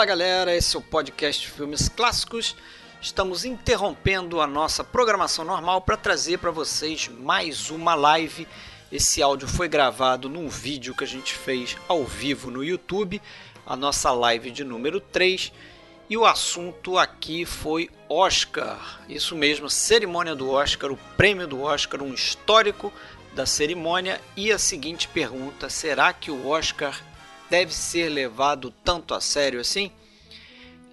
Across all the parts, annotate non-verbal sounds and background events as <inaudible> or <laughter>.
Fala galera, esse é o podcast Filmes Clássicos. Estamos interrompendo a nossa programação normal para trazer para vocês mais uma live. Esse áudio foi gravado num vídeo que a gente fez ao vivo no YouTube, a nossa live de número 3. E o assunto aqui foi Oscar. Isso mesmo, cerimônia do Oscar, o prêmio do Oscar, um histórico da cerimônia. E a seguinte pergunta: será que o Oscar deve ser levado tanto a sério assim?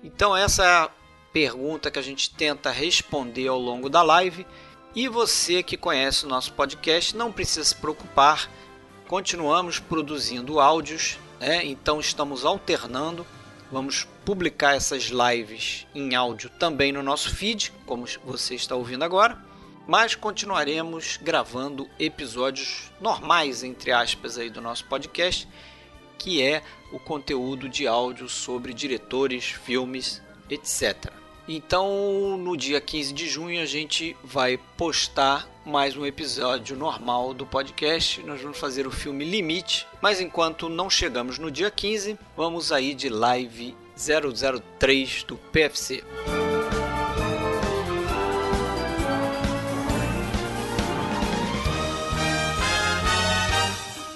Então, essa é a pergunta que a gente tenta responder ao longo da live. E você que conhece o nosso podcast não precisa se preocupar, continuamos produzindo áudios, né? então estamos alternando. Vamos publicar essas lives em áudio também no nosso feed, como você está ouvindo agora, mas continuaremos gravando episódios normais, entre aspas, aí do nosso podcast que é o conteúdo de áudio sobre diretores, filmes, etc. Então, no dia 15 de junho, a gente vai postar mais um episódio normal do podcast. Nós vamos fazer o filme Limite, mas enquanto não chegamos no dia 15, vamos aí de live 003 do PFC.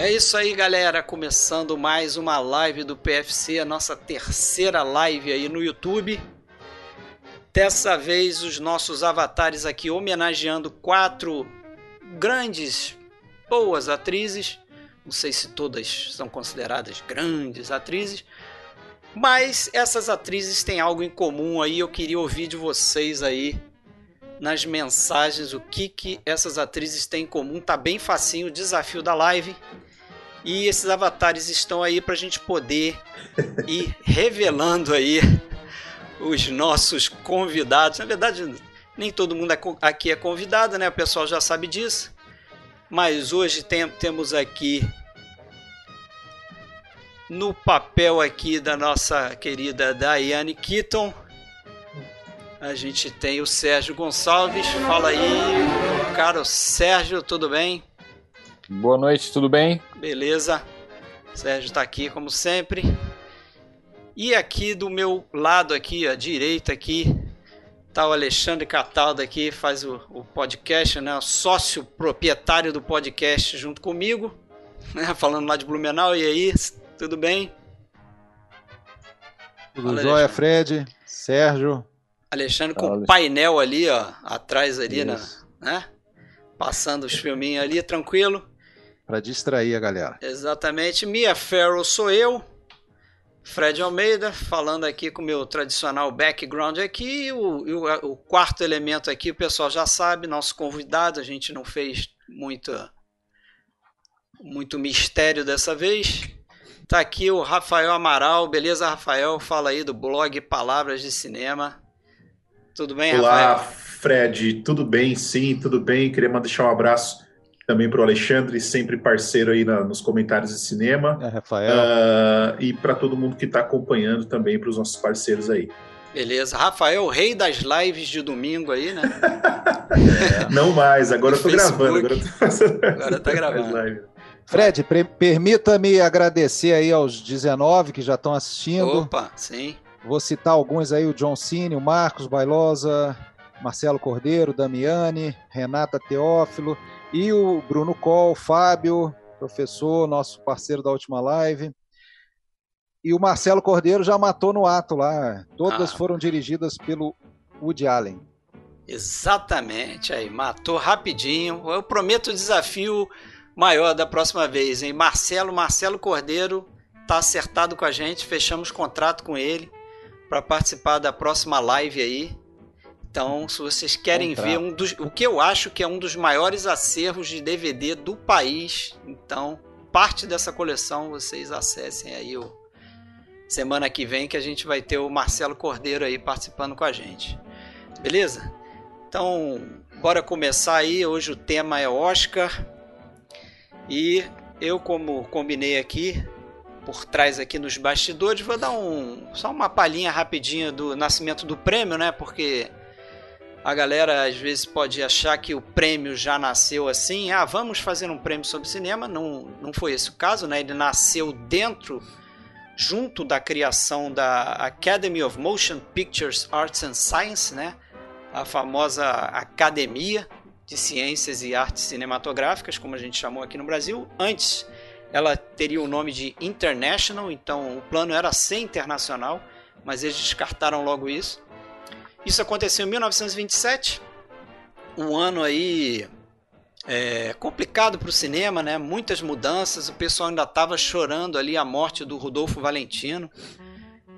É isso aí, galera. Começando mais uma live do PFC, a nossa terceira live aí no YouTube. Dessa vez, os nossos avatares aqui homenageando quatro grandes, boas atrizes. Não sei se todas são consideradas grandes atrizes, mas essas atrizes têm algo em comum aí. Eu queria ouvir de vocês aí nas mensagens o que, que essas atrizes têm em comum. Tá bem facinho o desafio da live. E esses avatares estão aí para a gente poder ir revelando aí os nossos convidados. Na verdade, nem todo mundo aqui é convidado, né? O pessoal já sabe disso. Mas hoje tem, temos aqui no papel aqui da nossa querida Daiane Keaton. A gente tem o Sérgio Gonçalves. Fala aí, caro Sérgio, tudo bem? Boa noite, tudo bem? Beleza. Sérgio está aqui como sempre. E aqui do meu lado aqui, à direita aqui, tá o Alexandre Cataldo aqui, faz o, o podcast, né? Sócio proprietário do podcast junto comigo, <laughs> né? Falando lá de Blumenau. E aí, tudo bem? Tudo Fala, jóia, Fred, Sérgio. Alexandre com o painel ali, ó, atrás ali, né? né? Passando os filminhos ali, tranquilo para distrair a galera. Exatamente. Mia Farrow sou eu. Fred Almeida, falando aqui com o meu tradicional background aqui. O, o, o, quarto elemento aqui, o pessoal já sabe, nosso convidado. A gente não fez muito, muito mistério dessa vez. Tá aqui o Rafael Amaral. Beleza, Rafael? Fala aí do blog Palavras de Cinema. Tudo bem, Olá, Rafael? Olá, Fred. Tudo bem? Sim, tudo bem. Queria deixar um abraço também para o Alexandre, sempre parceiro aí na, nos comentários de cinema. É, Rafael. Uh, e para todo mundo que está acompanhando também, para os nossos parceiros aí. Beleza. Rafael, o rei das lives de domingo aí, né? é. <laughs> Não mais, agora eu tô gravando. Agora, eu tô fazendo, agora tá <laughs> gravando. Fred, permita-me agradecer aí aos 19 que já estão assistindo. Opa, sim. Vou citar alguns aí, o John Cine, o Marcos Bailosa, Marcelo Cordeiro, Damiani, Renata Teófilo, e o Bruno Coll, Fábio, professor, nosso parceiro da última live. E o Marcelo Cordeiro já matou no ato lá. Todas ah. foram dirigidas pelo Woody Allen. Exatamente, aí matou rapidinho. Eu prometo o desafio maior da próxima vez, hein? Marcelo, Marcelo Cordeiro tá acertado com a gente, fechamos contrato com ele para participar da próxima live aí. Então, se vocês querem ver um dos, o que eu acho que é um dos maiores acervos de DVD do país, então parte dessa coleção vocês acessem aí o semana que vem que a gente vai ter o Marcelo Cordeiro aí participando com a gente. Beleza? Então, bora começar aí. Hoje o tema é Oscar. E eu, como combinei aqui, por trás aqui nos bastidores, vou dar um só uma palhinha rapidinha do nascimento do prêmio, né? Porque a galera às vezes pode achar que o prêmio já nasceu assim, ah, vamos fazer um prêmio sobre cinema. Não, não foi esse o caso, né? Ele nasceu dentro, junto da criação da Academy of Motion Pictures Arts and Science, né? A famosa Academia de Ciências e Artes Cinematográficas, como a gente chamou aqui no Brasil. Antes, ela teria o nome de International, então o plano era ser internacional, mas eles descartaram logo isso. Isso aconteceu em 1927, um ano aí é, complicado para o cinema, né? Muitas mudanças. O pessoal ainda estava chorando ali a morte do Rodolfo Valentino,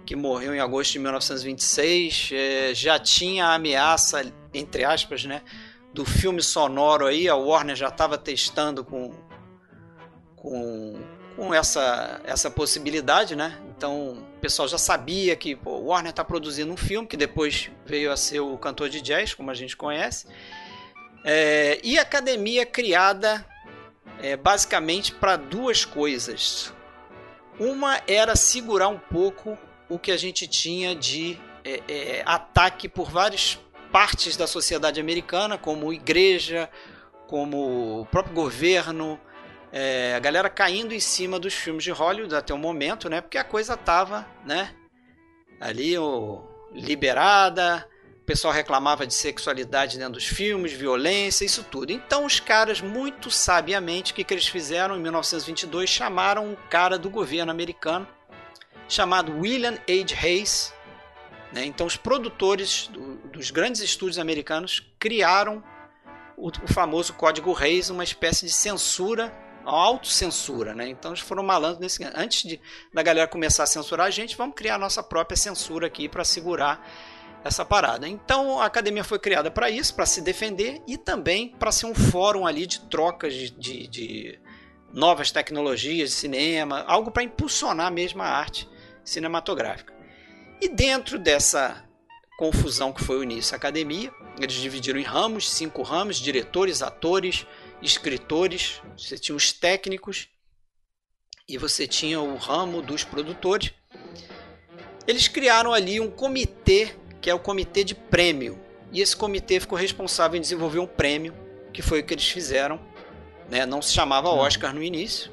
que morreu em agosto de 1926. É, já tinha a ameaça, entre aspas, né? Do filme sonoro aí. A Warner já estava testando com, com, com essa, essa possibilidade, né? Então o pessoal já sabia que o Warner está produzindo um filme que depois veio a ser o cantor de jazz, como a gente conhece. É, e a academia criada é, basicamente para duas coisas. Uma era segurar um pouco o que a gente tinha de é, é ataque por várias partes da sociedade americana, como igreja, como o próprio governo, é, a galera caindo em cima dos filmes de Hollywood até o momento, né? Porque a coisa tava, né? Ali o, liberada, o pessoal reclamava de sexualidade dentro dos filmes, violência, isso tudo. Então os caras, muito sabiamente, o que, que eles fizeram em 1922? Chamaram um cara do governo americano chamado William H. Hayes. Né? Então os produtores do, dos grandes estúdios americanos criaram o, famoso Código Reis, uma espécie de censura autocensura, né? Então eles foram malandros nesse antes de, da galera começar a censurar a gente, vamos criar a nossa própria censura aqui para segurar essa parada. Então a academia foi criada para isso, para se defender e também para ser um fórum ali de trocas de, de, de novas tecnologias de cinema, algo para impulsionar mesmo a arte cinematográfica. E dentro dessa confusão que foi o início da academia, eles dividiram em ramos, cinco ramos, diretores, atores, escritores, você tinha os técnicos e você tinha o ramo dos produtores. Eles criaram ali um comitê, que é o comitê de prêmio. E esse comitê ficou responsável em desenvolver um prêmio, que foi o que eles fizeram. Né? Não se chamava hum. Oscar no início,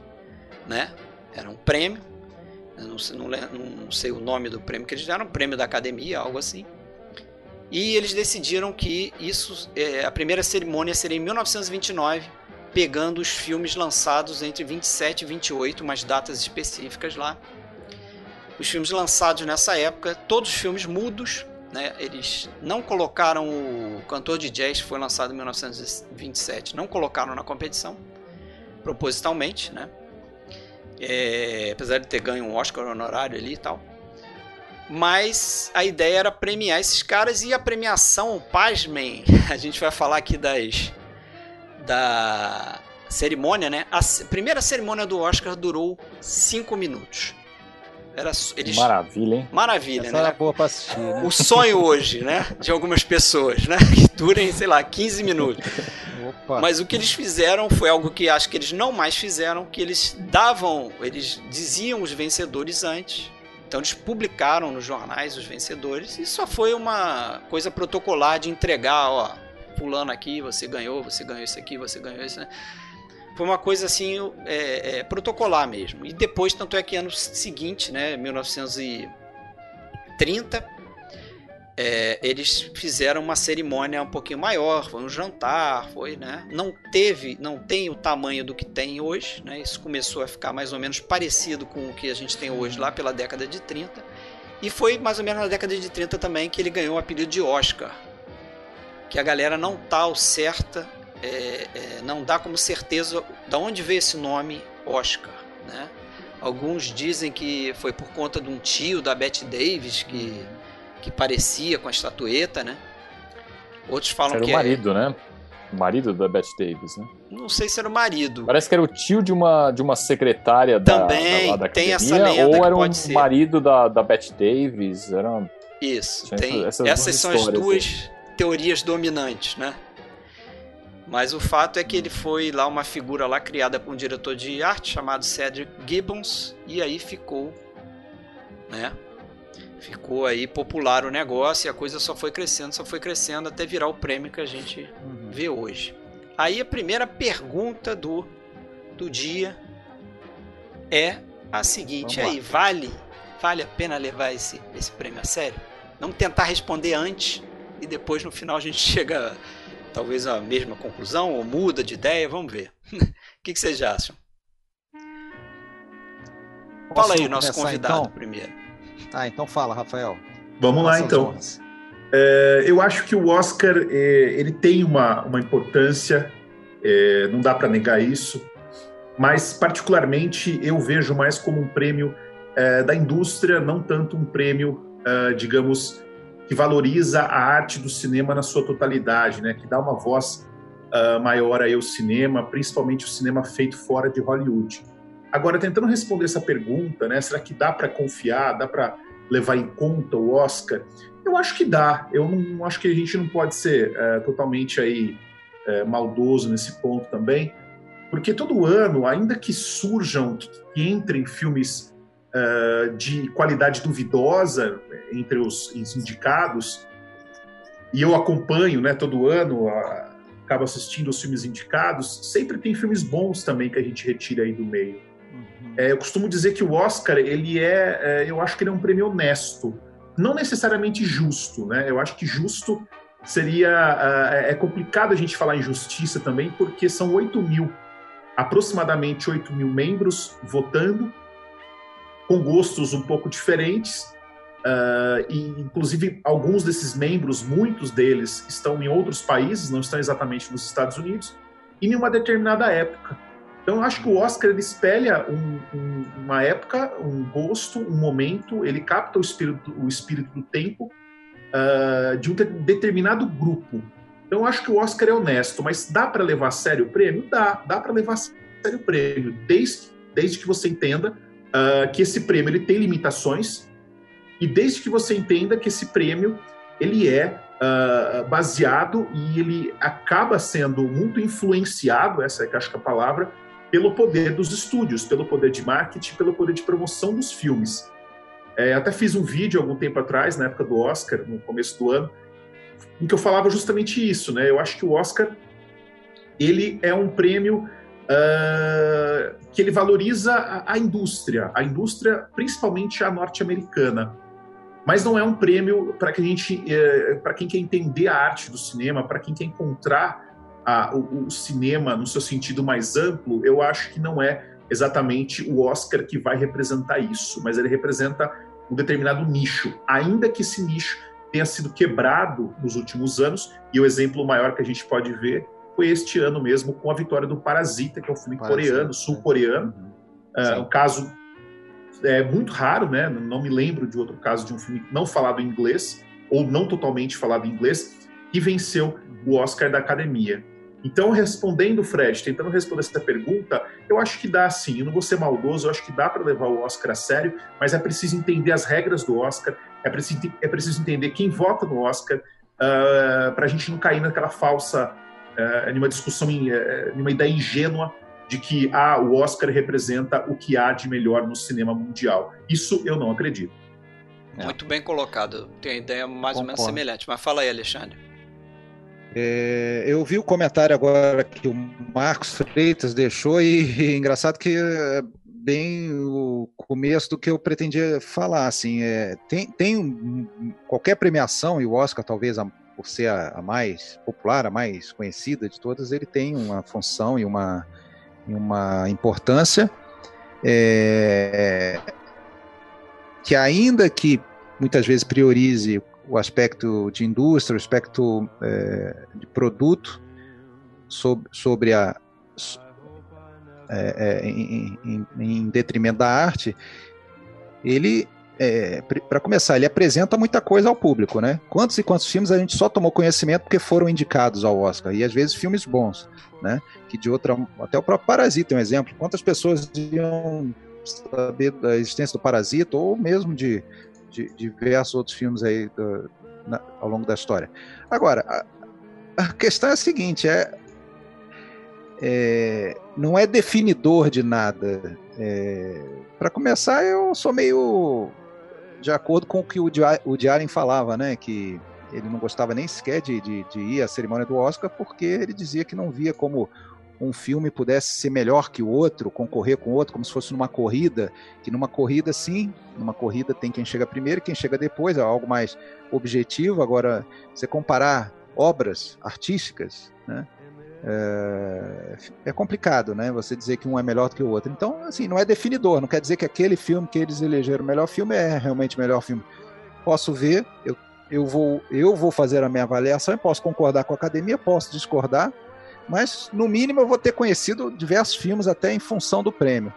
né? era um prêmio. Não, sei, não, não sei o nome do prêmio que eles deram, prêmio da academia, algo assim. E eles decidiram que isso, é, a primeira cerimônia seria em 1929, pegando os filmes lançados entre 27 e 28, umas datas específicas lá. Os filmes lançados nessa época, todos filmes mudos, né? Eles não colocaram o cantor de jazz, que foi lançado em 1927, não colocaram na competição, propositalmente, né? É, apesar de ter ganho um Oscar honorário ali e tal. Mas a ideia era premiar esses caras e a premiação, pasmem, <laughs> a gente vai falar aqui das da cerimônia, né? A primeira cerimônia do Oscar durou 5 minutos. Era, eles... Maravilha, hein? Maravilha, Essa né? Era boa pra assistir, né? O sonho hoje, né? De algumas pessoas, né? <laughs> Que durem, sei lá, 15 minutos. Opa. Mas o que eles fizeram foi algo que acho que eles não mais fizeram, que eles davam, eles diziam os vencedores antes então eles publicaram nos jornais os vencedores e só foi uma coisa protocolar de entregar, ó, pulando aqui, você ganhou, você ganhou esse aqui, você ganhou esse, né? Foi uma coisa assim, é, é, protocolar mesmo. E depois, tanto é que ano seguinte, né, 1930, é, eles fizeram uma cerimônia um pouquinho maior, foi um jantar, foi, né? Não teve, não tem o tamanho do que tem hoje, né? Isso começou a ficar mais ou menos parecido com o que a gente tem hoje lá pela década de 30. E foi mais ou menos na década de 30 também que ele ganhou o apelido de Oscar. Que a galera não tá ao certa, é, é, não dá como certeza de onde veio esse nome Oscar, né? Alguns dizem que foi por conta de um tio da Bette Davis que que parecia com a estatueta, né? Outros falam Era que o marido, é... né? O marido da Bette Davis, né? Não sei se era o marido. Parece que era o tio de uma, de uma secretária Também, da, da, da tem essa lenda ou era um ser. marido da, da Bette Davis. Era... Isso, tem, essas, essas são as duas aí. Teorias dominantes, né? Mas o fato é que ele foi lá uma figura lá criada por um diretor de arte chamado Cedric Gibbons e aí ficou, né? Ficou aí popular o negócio e a coisa só foi crescendo, só foi crescendo até virar o prêmio que a gente uhum. vê hoje. Aí a primeira pergunta do, do dia é a seguinte aí, vale vale a pena levar esse, esse prêmio a sério? Vamos tentar responder antes e depois no final a gente <laughs> chega talvez a mesma conclusão ou muda de ideia, vamos ver. <laughs> o que, que vocês acham? Posso fala aí, nosso convidado então? primeiro. Ah, então fala, Rafael. Vamos lá, então. É, eu acho que o Oscar é, ele tem uma, uma importância, é, não dá para negar isso, mas particularmente eu vejo mais como um prêmio é, da indústria, não tanto um prêmio, é, digamos, que valoriza a arte do cinema na sua totalidade, né? Que dá uma voz uh, maior aí ao cinema, principalmente o cinema feito fora de Hollywood. Agora, tentando responder essa pergunta, né? Será que dá para confiar, dá para levar em conta o Oscar? Eu acho que dá. Eu não acho que a gente não pode ser uh, totalmente aí uh, maldoso nesse ponto também, porque todo ano, ainda que surjam, que, entrem filmes uh, de qualidade duvidosa entre os, os, indicados, e eu acompanho né, todo ano, uh, acabo assistindo os filmes indicados, sempre tem filmes bons também que a gente retira aí do meio. Uhum. É, eu costumo dizer que o Oscar, ele é, é, eu acho que ele é um prêmio honesto, não necessariamente justo, né? Eu acho que justo seria, uh, é complicado a gente falar em justiça também, porque são 8 mil, aproximadamente 8 mil membros votando, com gostos um pouco diferentes. Uh, e, inclusive, alguns desses membros, muitos deles, estão em outros países, não estão exatamente nos Estados Unidos, e em uma determinada época. Então, eu acho que o Oscar ele espelha um, um, uma época, um gosto, um momento, ele capta o espírito, o espírito do tempo uh, de um determinado grupo. Então, eu acho que o Oscar é honesto, mas dá para levar a sério o prêmio? Dá, dá para levar a sério o prêmio, desde, desde que você entenda uh, que esse prêmio ele tem limitações e desde que você entenda que esse prêmio ele é uh, baseado e ele acaba sendo muito influenciado, essa é que acho que é a palavra, pelo poder dos estúdios, pelo poder de marketing, pelo poder de promoção dos filmes. É, até fiz um vídeo algum tempo atrás, na época do Oscar, no começo do ano, em que eu falava justamente isso, né? Eu acho que o Oscar ele é um prêmio uh, que ele valoriza a, a, indústria, a indústria principalmente a norte-americana. Mas não é um prêmio para que a gente, uh, para quem quer entender a arte do cinema, para quem quer encontrar a, o, o cinema no seu sentido mais amplo. Eu acho que não é exatamente o Oscar que vai representar isso, mas ele representa um determinado nicho, ainda que esse nicho tenha sido quebrado nos últimos anos, e o exemplo maior que a gente pode ver foi este ano mesmo, com a vitória do Parasita, que é um filme Parasita, coreano, sul-coreano. Uhum. Uh, um caso é, muito raro, né? Não me lembro de outro caso de um filme não falado em inglês, ou não totalmente falado em inglês, que venceu o Oscar da Academia. Então, respondendo, Fred, tentando responder essa pergunta, eu acho que dá sim. Eu não vou ser maldoso, eu acho que dá para levar o Oscar a sério, mas é preciso entender as regras do Oscar, é preciso, é preciso entender quem vota no Oscar, uh, ah, para a gente não cair naquela falsa é, numa discussão, em, é, numa ideia ingênua de que ah, o Oscar representa o que há de melhor no cinema mundial. Isso eu não acredito. É. Muito bem colocado. Tem uma ideia mais Concordo. ou menos semelhante. Mas fala aí, Alexandre. É, eu vi o comentário agora que o Marcos Freitas deixou e, <laughs> e engraçado que é bem o começo do que eu pretendia falar. Assim, é, tem, tem um, qualquer premiação, e o Oscar talvez a por ser a, a, mais popular, a mais conhecida de todas, ele tem uma função e uma, e uma importância é, que ainda que muitas vezes priorize o aspecto de indústria, o aspecto é, de produto sobre, sobre a é, é, em, em, em, detrimento da arte, ele é, para começar, ele apresenta muita coisa ao público, né? Quantos e quantos filmes a gente só tomou conhecimento porque foram indicados ao Oscar e às vezes filmes bons, né? Que de outra, até o próprio Parasita é um exemplo. Quantas pessoas iam saber da existência do Parasita ou mesmo de, de, de diversos outros filmes aí do, na, ao longo da história? Agora, a, a questão é a seguinte: é, é, não é definidor de nada. É, para começar, eu sou meio de acordo com o que o, Diário falava, né? Que ele não gostava nem sequer de, de, de, ir à cerimônia do Oscar porque ele dizia que não via como um filme pudesse ser melhor que o outro, concorrer com o outro, como se fosse numa corrida, que numa corrida sim, numa corrida tem quem chega primeiro e quem chega depois, é algo mais objetivo. Agora, você comparar obras artísticas, né? É, é, complicado, né? Você dizer que um é melhor do que o outro. Então, assim, não é definidor. Não quer dizer que aquele filme que eles elegeram o melhor filme é realmente o melhor filme. Posso ver, eu, eu, vou, eu vou fazer a minha avaliação e posso concordar com a academia, posso discordar, mas no mínimo eu vou ter conhecido diversos filmes até em função do prêmio.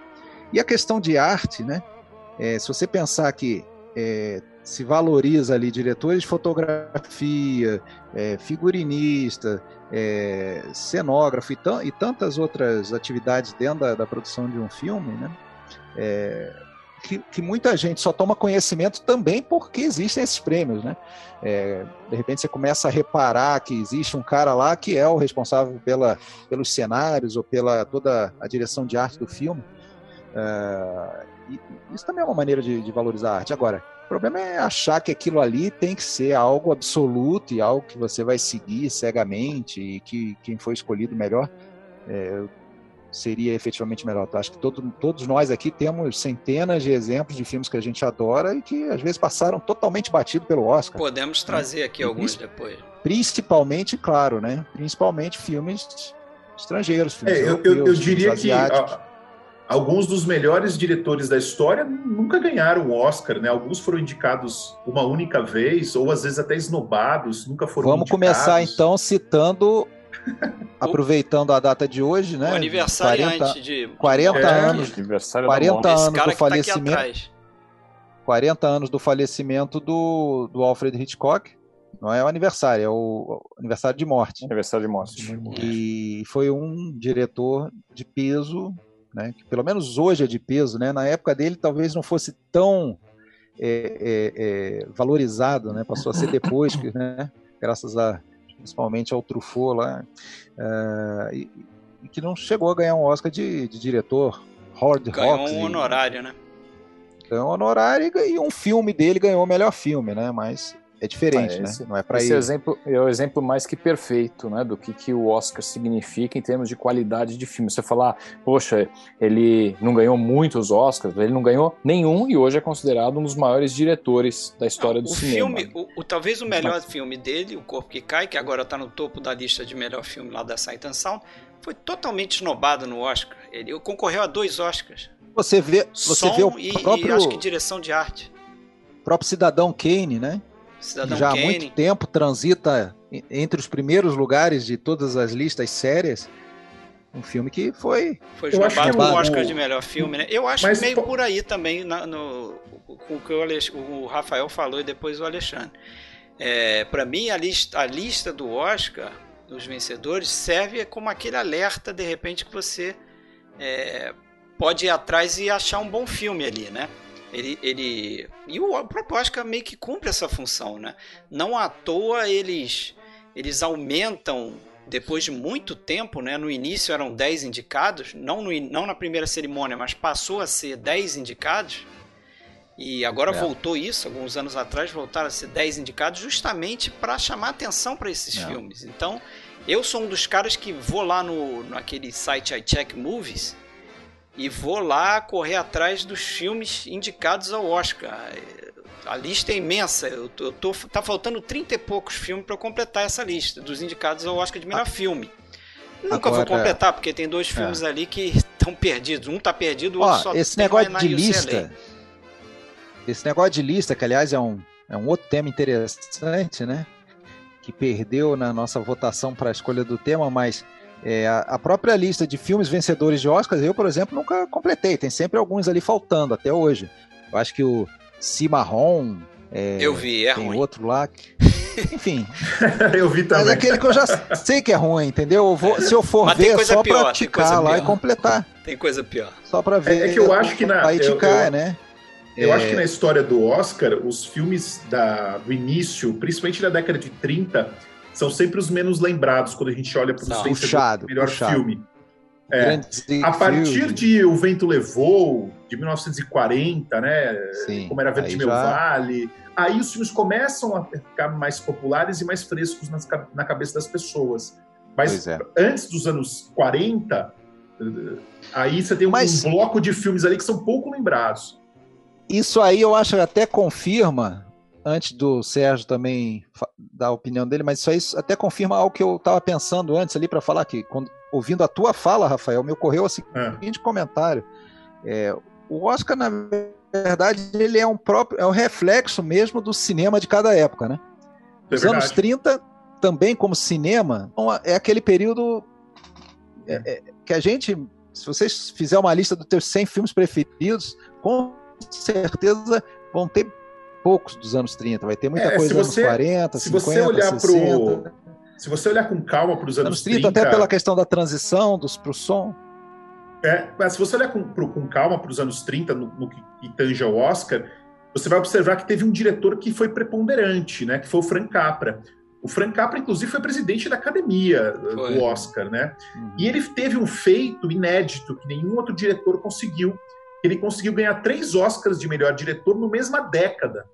E a questão de arte, né? É, se você pensar que é, se valoriza ali diretores de fotografia, é, figurinista, é, cenógrafo e, e, tantas outras atividades dentro da, da produção de um filme, né? É, que, que, muita gente só toma conhecimento também porque existem esses prêmios, né? É, de repente você começa a reparar que existe um cara lá que é o responsável pela, pelos cenários ou pela toda a direção de arte do filme. É, isso também é uma maneira de, de valorizar a arte. Agora, problema é achar que aquilo ali tem que ser algo absoluto e algo que você vai seguir cegamente e que quem foi escolhido melhor é, seria efetivamente melhor. Então, acho que todo, todos nós aqui temos centenas de exemplos de filmes que a gente adora e que às vezes passaram totalmente batido pelo Oscar. Podemos trazer aqui alguns depois. Principalmente, claro, né? Principalmente filmes estrangeiros, filmes é, eu, eu, eu diria que alguns dos melhores diretores da história nunca ganharam o Oscar, né? Alguns foram indicados uma única vez, ou às vezes até esnobados, nunca foram Vamos indicados. começar então citando, <laughs> aproveitando a data de hoje, né? O aniversário 40, de 40 é, anos, aniversário 40 anos do tá falecimento. Tá 40 anos do falecimento do, do Alfred Hitchcock. Não é o aniversário, é o aniversário de morte. Aniversário de morte. E foi um diretor de peso né? que pelo menos hoje é de peso, né? na época dele talvez não fosse tão é, é, é, valorizado, né? passou a ser depois, né? graças a principalmente ao Truffaut lá, uh, e, e, que não chegou a ganhar um Oscar de, de diretor. Howard ganhou Hawks, um honorário, né? Ganhou um honorário e, e um filme dele ganhou o melhor filme, né? Mas é diferente, ah, esse, né? Não é para esse exemplo é o exemplo mais que perfeito, né, do que, que o Oscar significa em termos de qualidade de filme. Você falar, poxa, ele não ganhou muitos Oscars, ele não ganhou nenhum e hoje é considerado um dos maiores diretores da história do o cinema. Filme, o, o, talvez o melhor Mas... filme dele, O Corpo que Cai, que agora está no topo da lista de melhor filme lá da Sight and Sound, foi totalmente esnobado no Oscar. Ele concorreu a dois Oscars. Você vê, você Som vê o próprio, e acho que direção de arte. O próprio Cidadão Kane, né? Cidadão já Kane. há muito tempo transita entre os primeiros lugares de todas as listas sérias. Um filme que foi. Foi jogado com o Oscar de melhor filme, né? Eu acho Mas, meio por aí também, na, no, com o que o, o, Rafael falou e depois o Alexandre. É, Para mim, a lista, a lista do Oscar, dos vencedores, serve como aquele alerta, de repente, que você é, pode ir atrás e achar um bom filme ali, né? Ele, ele e o próprio Oscar meio que cumpre essa função, né? Não à toa eles eles aumentam depois de muito tempo, né? No início eram 10 indicados, não, no, não na primeira cerimônia, mas passou a ser 10 indicados. E agora é. voltou isso, alguns anos atrás voltaram a ser 10 indicados justamente para chamar atenção para esses é. filmes. Então, eu sou um dos caras que vou lá no naquele site I Check Movies e vou lá correr atrás dos filmes indicados ao Oscar. A lista é imensa. Eu tô, eu tô tá faltando 30 e poucos filmes para completar essa lista dos indicados ao Oscar de melhor ah. filme. Nunca Agora, vou completar, porque tem dois filmes é. ali que estão perdidos. Um tá perdido, o outro só esse negócio de lista. Esse negócio de lista, que aliás é um, é um outro tema interessante, né? Que perdeu na nossa votação para a escolha do tema, mas é, a, própria lista de filmes vencedores de Oscars, eu, por exemplo, nunca completei. Tem sempre alguns ali faltando até hoje. Eu acho que o, Cimarron. É, eu vi, é tem ruim. outro lá. <laughs> Enfim. eu vi também. Mas é aquele que eu já sei que é ruim, entendeu? Eu vou, se eu for Mas ver, só pior, pra ticar lá pior. e completar. Tem coisa pior. Só pra ver. É, é que eu acho que na. Aí ticar, né? Eu é... acho que na história do Oscar, os filmes da, do início, principalmente da década de 30, são sempre os menos lembrados quando a gente olha para os vencedores do melhor puxado. filme. É, a partir de O Vento Levou, de 1940, né? Sim, como era Verde Meu já... Vale. Aí os filmes começam a ficar mais populares e mais frescos nas, na cabeça das pessoas. Mas é. antes dos anos 40, aí você tem um, Mas... um bloco de filmes ali que são pouco lembrados. Isso aí eu acho que até confirma, antes do Sérgio também dar a opinião dele, mas isso aí até confirma algo que eu estava pensando antes ali para falar aqui. Quando, ouvindo a tua fala, Rafael, me ocorreu o seguinte é. comentário. É, o Oscar, na verdade, ele é um próprio, é um reflexo mesmo do cinema de cada época, né? É Os anos 30, também como cinema, é aquele período é, é, que a gente, se vocês fizer uma lista dos teus 100 filmes preferidos, com certeza vão ter poucos dos anos 30, vai ter muita é, coisa dos anos 40, se 50, você olhar 60. Pro, se você olhar com calma para os anos, anos 30, 30, até pela questão da transição dos para o som. É, mas se você olhar com, pro, com calma para os anos 30, no, no que, que tange ao Oscar, você vai observar que teve um diretor que foi preponderante, né? Que foi o Frank Capra. O Frank Capra, inclusive, foi presidente da academia foi. do Oscar, né? Uhum. E ele teve um feito inédito que nenhum outro diretor conseguiu, ele conseguiu ganhar três Oscars de melhor diretor na mesma década.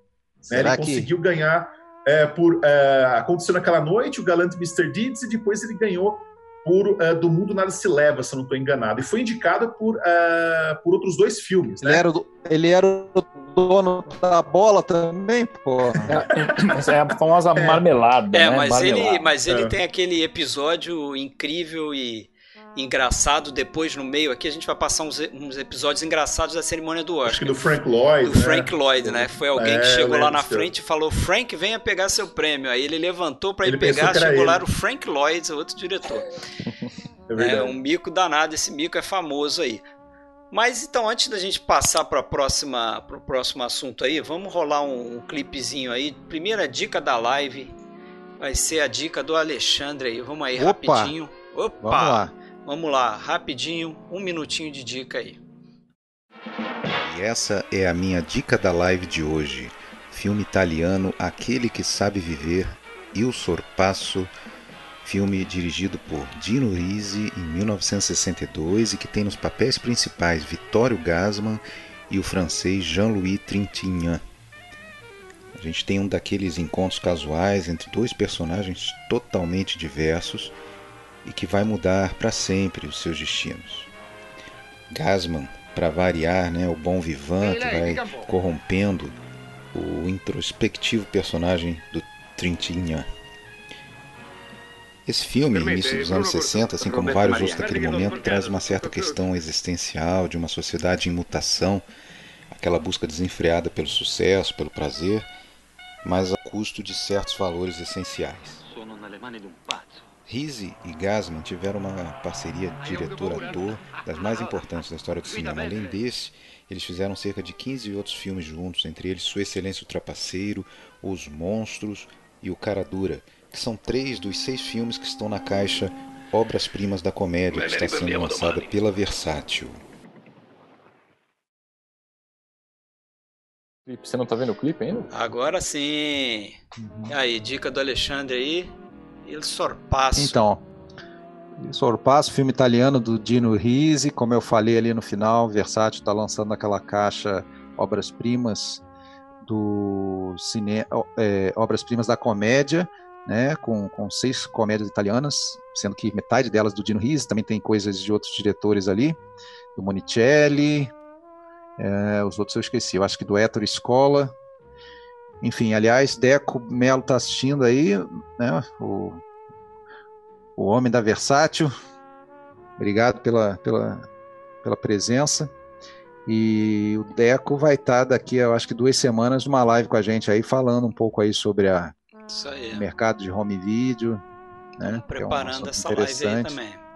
Né? Ele que... conseguiu ganhar é, por é, Aconteceu naquela noite, o Galante Mr. Deeds, e depois ele ganhou por é, Do Mundo Nada Se Leva, se eu não estou enganado. E foi indicado por, é, por outros dois filmes. Ele, né? era, ele era o dono da bola também, pô. Essa é a famosa é. marmelada. É, né? mas, marmelada. Ele, mas ele é. tem aquele episódio incrível e engraçado depois no meio aqui a gente vai passar uns, uns episódios engraçados da cerimônia do Oscar. Acho que do Frank Lloyd, do né? Frank Lloyd, né? Foi alguém é, que chegou lá na frente e falou: "Frank, venha pegar seu prêmio". Aí ele levantou para ele pegar, chegou lá o Frank Lloyd, outro diretor. é, é um mico danado, esse mico é famoso aí. Mas então, antes da gente passar para próxima pro próximo assunto aí, vamos rolar um, um clipezinho aí. Primeira dica da live vai ser a dica do Alexandre aí. Vamos aí Opa. rapidinho. Opa! Vamos lá. Vamos lá, rapidinho, um minutinho de dica aí. E essa é a minha dica da live de hoje. Filme italiano Aquele que Sabe Viver, Il Sorpasso, filme dirigido por Dino Risi em 1962 e que tem nos papéis principais Vittorio Gassman e o francês Jean-Louis Trintignant. A gente tem um daqueles encontros casuais entre dois personagens totalmente diversos e que vai mudar para sempre os seus destinos. Gasman, para variar, né, o bom vivan que vai corrompendo o introspectivo personagem do Trintignant. Esse filme, início dos anos 60, assim como vários outros daquele momento, traz uma certa questão existencial de uma sociedade em mutação, aquela busca desenfreada pelo sucesso, pelo prazer, mas a custo de certos valores essenciais. Rizzi e Gasman tiveram uma parceria diretor-ator das mais importantes da história do cinema. Além desse, eles fizeram cerca de 15 outros filmes juntos, entre eles Sua Excelência o Trapaceiro, Os Monstros e O Cara Dura, que são três dos seis filmes que estão na caixa Obras-Primas da Comédia, que está sendo lançada pela Versátil. Você não está vendo o clipe ainda? Agora sim. Uhum. Aí, dica do Alexandre aí. Il Sorpasso. Então, Il Sorpasso, filme italiano do Dino Risi, como eu falei ali no final, Versátil está lançando aquela caixa obras-primas do cine, é, obras-primas da comédia, né, com, com seis comédias italianas, sendo que metade delas do Dino Risi, também tem coisas de outros diretores ali, do Monicelli, é, os outros eu esqueci, eu acho que do Ettore Scola, enfim, aliás, Deco Melo está assistindo aí, né? O, o homem da Versátil. Obrigado pela, pela, pela presença. E o Deco vai estar tá daqui, eu acho que duas semanas, numa live com a gente aí, falando um pouco aí sobre a, o mercado de home video. Né? Preparando é essa live aí também.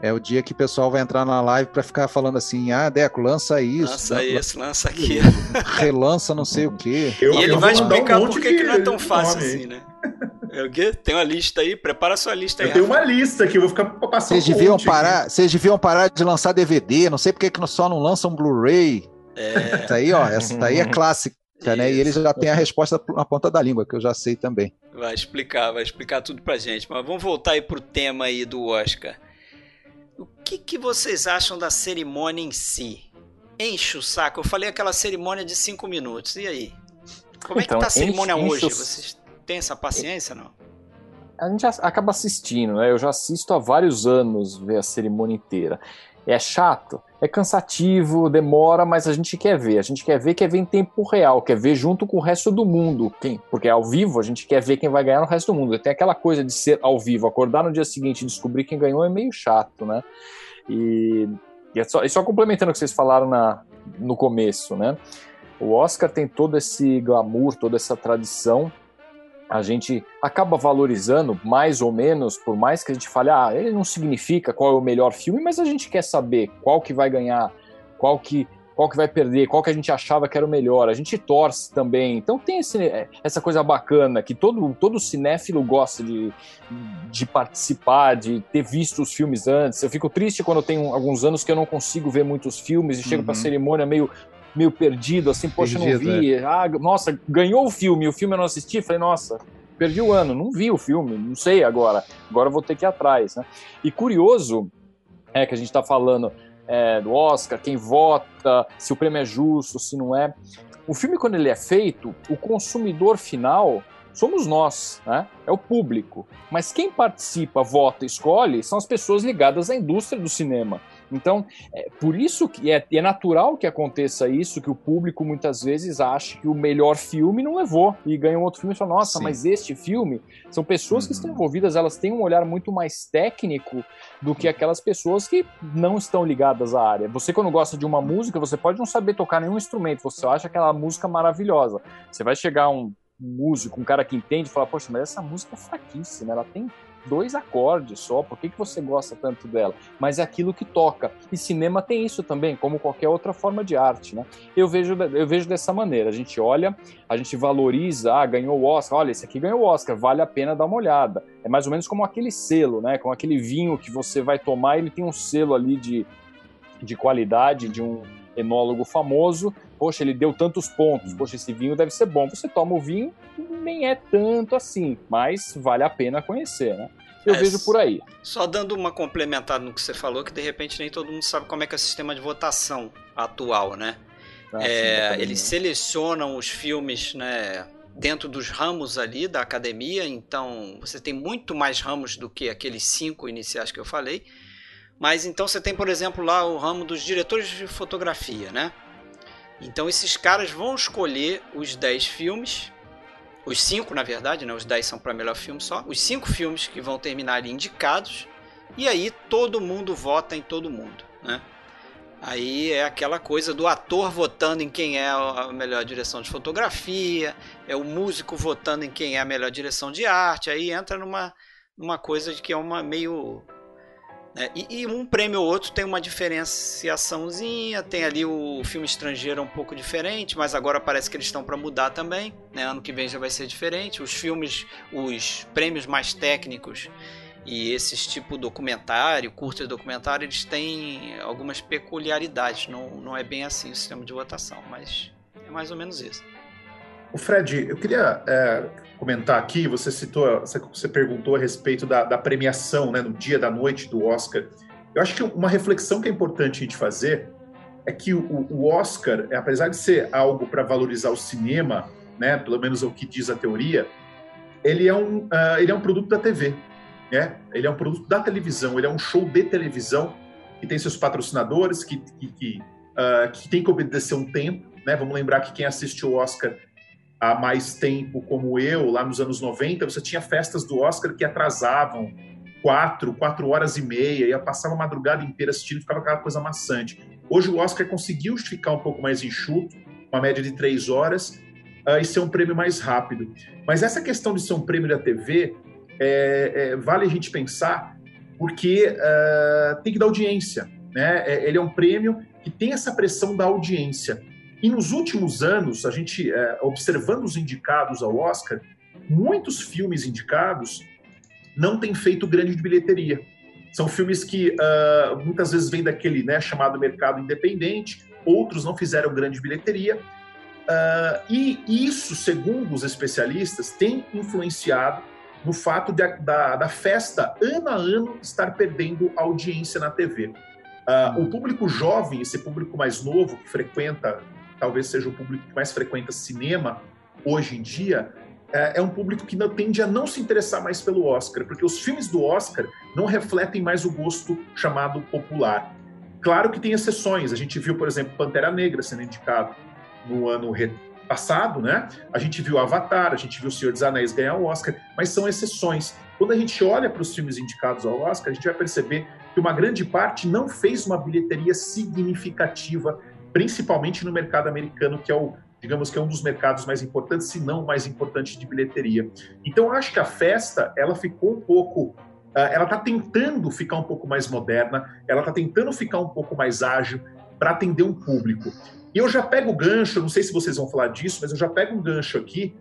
É o dia que o pessoal vai entrar na live para ficar falando assim: ah, Deco, lança isso. Lança isso, lança aquilo. <laughs> Relança não sei o quê. Eu, e ele vai explicar um por que não é tão fácil assim, né? É o quê? Tem uma lista aí? Prepara a sua lista aí. Eu tenho uma lista que eu vou ficar passando. Vocês deviam parar, vocês deviam parar de lançar DVD. Não sei porque que só não lançam Blu-ray. É. Essa aí, ó, essa daí é clássica, Isso. né? E eles já têm a resposta na ponta da língua, que eu já sei também. Vai explicar, vai explicar tudo pra gente. Mas vamos voltar aí pro tema aí do Oscar. O que, que vocês acham da cerimônia em si? Enche o saco. Eu falei aquela cerimônia de cinco minutos. E aí? Como é que então, tá a cerimônia enche, hoje? Enche Vocês têm essa paciência, não? A gente acaba assistindo, né? Eu já assisto há vários anos ver a cerimônia inteira. É chato, é cansativo, demora, mas a gente quer ver. A gente quer ver, quer ver em tempo real, quer ver junto com o resto do mundo. Quem, porque ao vivo a gente quer ver quem vai ganhar no resto do mundo. Tem aquela coisa de ser ao vivo, acordar no dia seguinte e descobrir quem ganhou é meio chato, né? E, e, é só, e só complementando o que vocês falaram na, no começo, né? O Oscar tem todo esse glamour, toda essa tradição a gente acaba valorizando mais ou menos, por mais que a gente fale, ah, ele não significa qual é o melhor filme, mas a gente quer saber qual que vai ganhar, qual que qual que vai perder, qual que a gente achava que era o melhor. A gente torce também. Então tem esse, essa coisa bacana que todo, todo cinéfilo gosta de, de participar, de ter visto os filmes antes. Eu fico triste quando tenho alguns anos que eu não consigo ver muitos filmes e chego uhum. para a cerimônia meio meio perdido, assim, poxa, perdido, não vi. É. Ah, nossa, ganhou o filme, o filme eu não assisti, falei, nossa, perdi o ano, não vi o filme, não sei agora, agora vou ter que ir atrás, né? E curioso é que a gente está falando é, do Oscar, quem vota, se o prêmio é justo, se não é. O filme, quando ele é feito, o consumidor final somos nós, né? É o público. Mas quem participa, vota, escolhe são as pessoas ligadas à indústria do cinema. Então, é por isso que é, é, natural que aconteça isso, que o público muitas vezes ache que o melhor filme não levou e ganha um outro filme e fala, nossa, Sim. mas este filme são pessoas uhum. que estão uhum. envolvidas, elas têm um olhar muito mais técnico do que aquelas pessoas que não estão ligadas à área. Você, quando gosta de uma música, você pode não saber tocar nenhum instrumento, você acha aquela música maravilhosa. Você vai chegar um músico, um cara que entende, e falar, poxa, mas essa música é fraquíssima, ela tem dois acordes só, por que, que você gosta tanto dela? Mas é aquilo que toca. E cinema tem isso também, como qualquer outra forma de arte, né? Eu vejo, eu vejo dessa maneira, a gente olha, a gente valoriza, ah, ganhou o Oscar, olha, esse aqui ganhou o Oscar, vale a pena dar uma olhada. É mais ou menos como aquele selo, né? Como aquele vinho que você vai tomar, ele tem um selo ali de, de qualidade, de um enólogo famoso, poxa, ele deu tantos pontos, poxa, esse vinho deve ser bom. Você toma o vinho, nem é tanto assim, mas vale a pena conhecer, né? Eu é, vejo por aí. Só dando uma complementada no que você falou, que de repente nem todo mundo sabe como é que é o sistema de votação atual, né? Ah, é, sim, eles selecionam os filmes, né? Dentro dos ramos ali da academia, então você tem muito mais ramos do que aqueles cinco iniciais que eu falei. Mas então você tem, por exemplo, lá o ramo dos diretores de fotografia, né? Então esses caras vão escolher os 10 filmes, os 5 na verdade, né? Os 10 são para melhor filme só. Os 5 filmes que vão terminar ali indicados. E aí todo mundo vota em todo mundo, né? Aí é aquela coisa do ator votando em quem é a melhor direção de fotografia, é o músico votando em quem é a melhor direção de arte. Aí entra numa, numa coisa de que é uma meio é, e, e, um prêmio ou outro tem uma diferenciaçãozinha, tem ali o filme estrangeiro um pouco diferente, mas agora parece que eles estão para mudar também. Né? Ano que vem já vai ser diferente. Os filmes, os prêmios mais técnicos e esses tipo documentário, curta documentário, eles têm algumas peculiaridades. Não, não é bem assim o sistema de votação, mas é mais ou menos isso. O Fred, eu queria é, comentar aqui, você citou, você perguntou a respeito da, da, premiação, né, no dia da noite do Oscar. Eu acho que uma reflexão que é importante a gente fazer é que o, o Oscar, apesar de ser algo para valorizar o cinema, né, pelo menos é o que diz a teoria, ele é um, uh, ele é um produto da TV, né? Ele é um produto da televisão, ele é um show de televisão que tem seus patrocinadores, que, que, que, uh, que tem que obedecer um tempo, né? Vamos lembrar que quem assiste o Oscar há mais tempo, como eu, lá nos anos 90, você tinha festas do Oscar que atrasavam quatro, quatro horas e meia, ia passar uma madrugada inteira assistindo, ficava aquela coisa maçante. Hoje o Oscar conseguiu ficar um pouco mais enxuto, uma média de três horas, uh, e ser um prêmio mais rápido. Mas essa questão de ser um prêmio da TV, é, é, vale a gente pensar porque uh, tem que dar audiência. Né? É, ele é um prêmio que tem essa pressão da audiência. E nos últimos anos, a gente, uh, observando os indicados ao Oscar, muitos filmes indicados não têm feito grande bilheteria. São filmes que uh, muitas vezes vêm daquele né, chamado mercado independente, outros não fizeram grande bilheteria. Uh, e isso, segundo os especialistas, tem influenciado no fato de, da, da, festa, ano a ano, estar perdendo audiência na TV. Uh, ah, o público jovem, esse público mais novo, que frequenta, talvez seja o público que mais frequenta cinema hoje em dia, é, é um público que tende a não se interessar mais pelo Oscar, porque os filmes do Oscar não refletem mais o gosto chamado popular. Claro que tem exceções. A gente viu, por exemplo, Pantera Negra sendo indicado no ano passado, né? A gente viu Avatar, a gente viu O Senhor dos Anéis ganhar o Oscar, mas são exceções. Quando a gente olha para os filmes indicados ao Oscar, a gente vai perceber que uma grande parte não fez uma bilheteria significativa, principalmente no mercado americano, que é o digamos que é um dos mercados mais importantes, se não o mais importante de bilheteria. Então, eu acho que a festa, ela ficou um pouco ah, ela está tentando ficar um pouco mais moderna, ela está tentando ficar um pouco mais ágil para atender um público. E eu já pego o gancho, não sei se vocês vão falar disso, mas eu já pego um gancho aqui,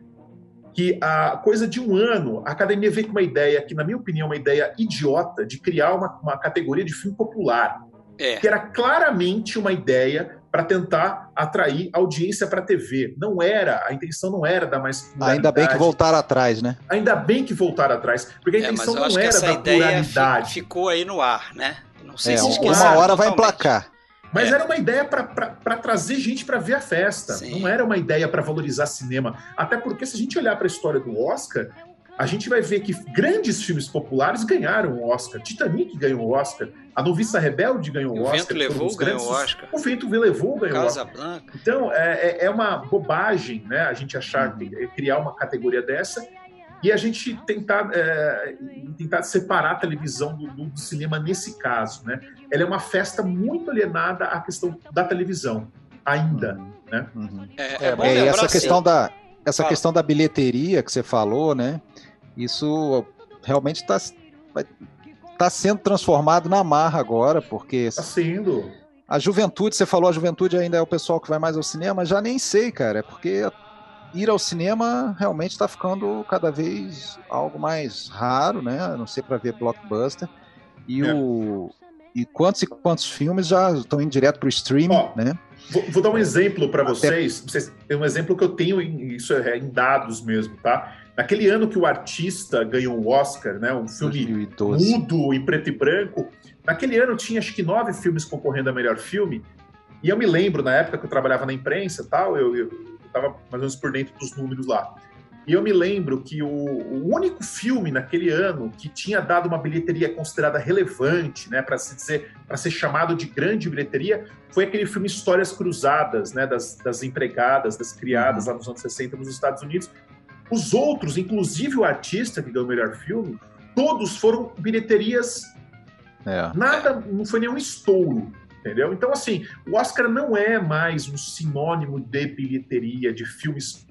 que a coisa de um ano, a academia veio com uma ideia, que na minha opinião é uma ideia idiota, de criar uma, uma categoria de filme popular. É. Que era claramente uma ideia para tentar atrair audiência para a TV. Não era, a intenção não era dar mais. Ainda bem que voltaram atrás, né? Ainda bem que voltaram atrás, porque a é, intenção não era da pluralidade. Ficou aí no ar, né? Não sei é, se uma hora vai emplacar. Mas é. era uma ideia para trazer gente para ver a festa. Sim. Não era uma ideia para valorizar cinema. Até porque, se a gente olhar para a história do Oscar, a gente vai ver que grandes filmes populares ganharam o Oscar. Titanic ganhou o Oscar. A Noviça Rebelde ganhou o, Oscar. O Vento Levou ganhou o Oscar. O Vento Levou ganhou o Oscar. Blanca. Então, é, é, é, uma bobagem né, a gente achar, uhum. criar uma categoria dessa e a gente tentar, é, tentar separar a televisão do, do, cinema nesse caso. Né? Ela é uma festa muito alienada à questão da televisão, ainda. Uhum. Né? Uhum. É, é, é essa questão assim. da essa questão da bilheteria que você falou, né? Isso realmente está tá sendo transformado na marra agora, porque. Está sendo. A juventude, você falou, a juventude ainda é o pessoal que vai mais ao cinema, já nem sei, cara, é porque ir ao cinema realmente está ficando cada vez algo mais raro, né? A não ser para ver blockbuster. E é. o e quantos e quantos filmes já estão indo direto para o streaming, oh, né? Vou, vou, dar um exemplo para vocês. vocês. É um exemplo que eu tenho, em, isso é em dados mesmo, tá? Naquele ano que o artista ganhou o Oscar, né? Um filme 2012. mudo em preto e branco. Naquele ano tinha acho que nove filmes concorrendo a melhor filme. E eu me lembro, na época que eu trabalhava na imprensa tal, eu, eu, estava mais ou menos por dentro dos números lá. E eu me lembro que o, o, único filme naquele ano que tinha dado uma bilheteria considerada relevante, né, para se dizer, para ser chamado de grande bilheteria, foi aquele filme Histórias Cruzadas, né, das, das empregadas, das criadas lá nos anos 60 nos Estados Unidos. Os outros, inclusive o artista que ganhou o melhor filme, todos foram bilheterias. É. Nada, não foi nenhum estouro entendeu? Então, assim, o Oscar não é mais um sinônimo de bilheteria, de filmes,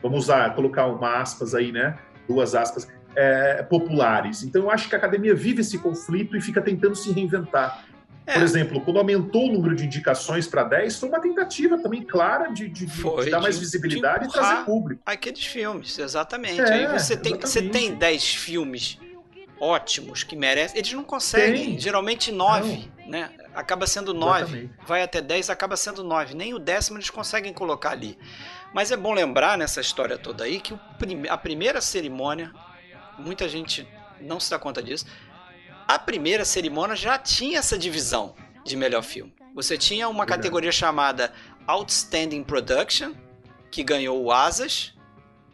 vamos usar, colocar uma aspas aí, né? Duas aspas, é, populares. Então, eu acho que a academia vive esse conflito e fica tentando se reinventar. É. Por exemplo, quando aumentou o número de indicações para 10, foi uma tentativa também clara de, de, foi, de dar mais visibilidade e trazer público. Aqueles filmes, exatamente. É, Aí você tem, você tem 10 filmes ótimos que merecem, eles não conseguem. Tem. Geralmente 9, né? acaba sendo 9. Vai até 10, acaba sendo 9. Nem o décimo eles conseguem colocar ali. Mas é bom lembrar nessa história toda aí que a primeira cerimônia, muita gente não se dá conta disso, a primeira cerimônia já tinha essa divisão de melhor filme. Você tinha uma Verdade. categoria chamada Outstanding Production, que ganhou o Asas,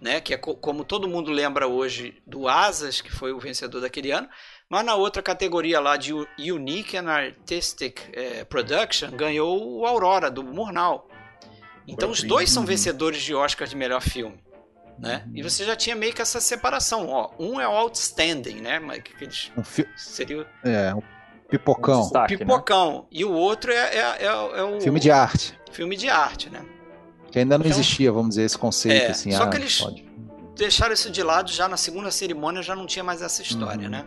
né, que é co como todo mundo lembra hoje do Asas, que foi o vencedor daquele ano. Mas na outra categoria lá de Unique and Artistic eh, Production, ganhou o Aurora, do Murnau. Então os dois são vencedores de Oscar de melhor filme. Né? E você já tinha meio que essa separação. Ó, um é o Outstanding, né? Que eles... um fi... seria É, um pipocão. Um destaque, pipocão. Né? E o outro é, é, é, é, o. Filme de arte. Filme de arte, né? Que ainda não então, existia, vamos dizer, esse conceito. É, assim, só ah, que eles pode. deixaram isso de lado já na segunda cerimônia, já não tinha mais essa história, uhum. né?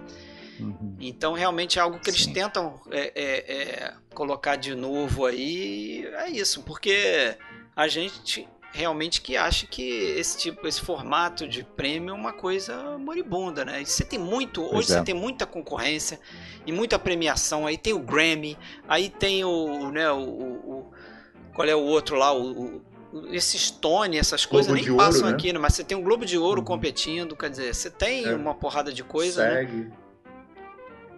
Uhum. Então, realmente é algo que eles Sim. tentam é, é, é, colocar de novo aí. É isso, porque a gente realmente que acha que esse tipo, esse formato de prêmio é uma coisa moribunda, né? E você tem muito, hoje Pois é. você tem muita concorrência e muita premiação. Aí tem o Grammy, aí tem o, né, o, o- o- qual é o outro lá, o, o- esse Stone, essas coisas Globo nem de Ouro, passam né? aqui, né? mas você tem um Globo de Ouro Uhum. competindo, quer dizer, você tem É. uma porrada de coisa, né? Segue.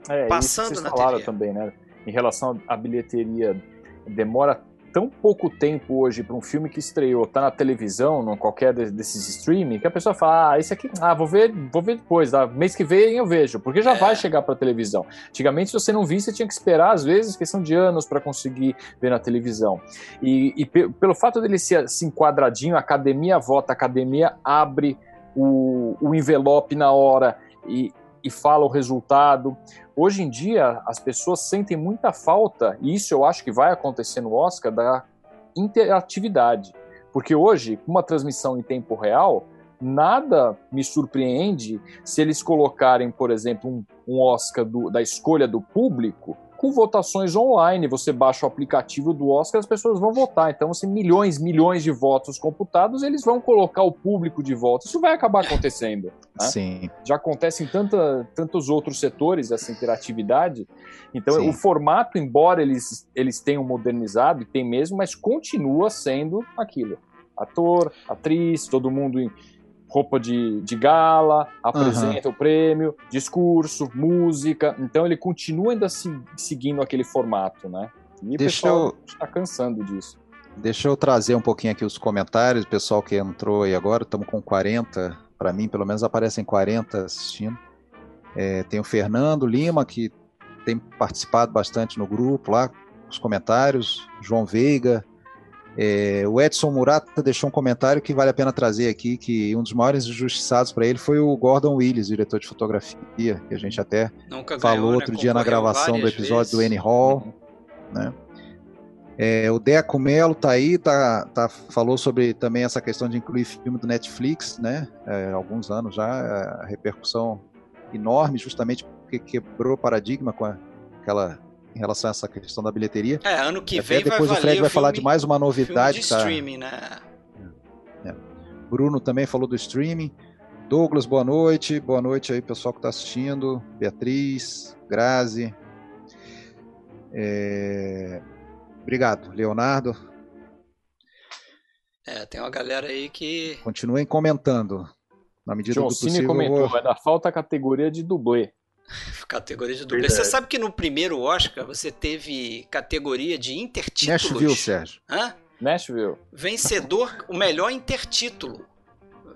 É, isso Passando que vocês na falaram TV. também, né? Em relação à bilheteria, demora tão pouco tempo hoje para um filme que estreou, tá na televisão, em qualquer de- desses streaming, que a pessoa fala, ah, esse aqui, ah, vou ver, vou ver depois, tá? mês que vem eu vejo, porque já É. vai chegar para televisão. Antigamente, se você não visse, você tinha que esperar, às vezes, questão de anos para conseguir ver na televisão. E, e pe- pelo fato dele ser assim quadradinho, a academia vota, a academia abre o, o envelope na hora e, e fala o resultado. Hoje em dia, as pessoas sentem muita falta, e isso eu acho que vai acontecer no Oscar, da interatividade. Porque hoje, com uma transmissão em tempo real, nada me surpreende se eles colocarem, por exemplo, um, um Oscar do- da escolha do público com votações online. Você baixa o aplicativo do Oscar, as pessoas vão votar. Então, assim, milhões, milhões de votos computados, eles vão colocar o público de volta. Isso vai acabar acontecendo né? Sim. já acontece em tanta, tantos outros setores essa interatividade. Então, Sim. o formato, embora eles, eles tenham modernizado, e tem mesmo, mas continua sendo aquilo. Ator, atriz, todo mundo em roupa de, de gala, apresenta o prêmio, discurso, música. Então, ele continua ainda se, seguindo aquele formato, né? E o Deixa pessoal eu- está cansando disso. Deixa eu trazer um pouquinho aqui os comentários, o pessoal que entrou aí agora, estamos com 40, para mim pelo menos aparecem 40 assistindo. É, tem o Fernando Lima, que tem participado bastante no grupo lá, os comentários, João Veiga, é, o Edson Murata deixou um comentário que vale a pena trazer aqui, que um dos maiores injustiçados para ele foi o Gordon Willis, diretor de fotografia, que a gente até Nunca falou ganhou, outro né? dia na gravação do episódio do vezes. Annie Hall, né? É, o Deco Melo tá aí, tá, tá, falou sobre também essa questão de incluir filme do Netflix, né? É, há alguns anos já, a repercussão enorme, justamente porque quebrou o paradigma com a- aquela em relação a essa questão da bilheteria. É, ano que Até vem vai depois o valer Fred vai falar filme- de mais uma filme novidade de que tá, streaming, né? Bruno também falou do streaming. Douglas, boa noite. Boa noite aí, pessoal que está assistindo. Beatriz, Grazi. É, Obrigado, Leonardo. É, tem uma galera aí que Continuem comentando. Na medida John do Cine possível, eu comentou, vou... ainda falta a categoria de dublê. Categoria de dublê. Verdade. Você sabe que no primeiro Oscar você teve categoria de intertítulos? Nashville, Sérgio. Hã? Nashville, Vencedor, o melhor intertítulo.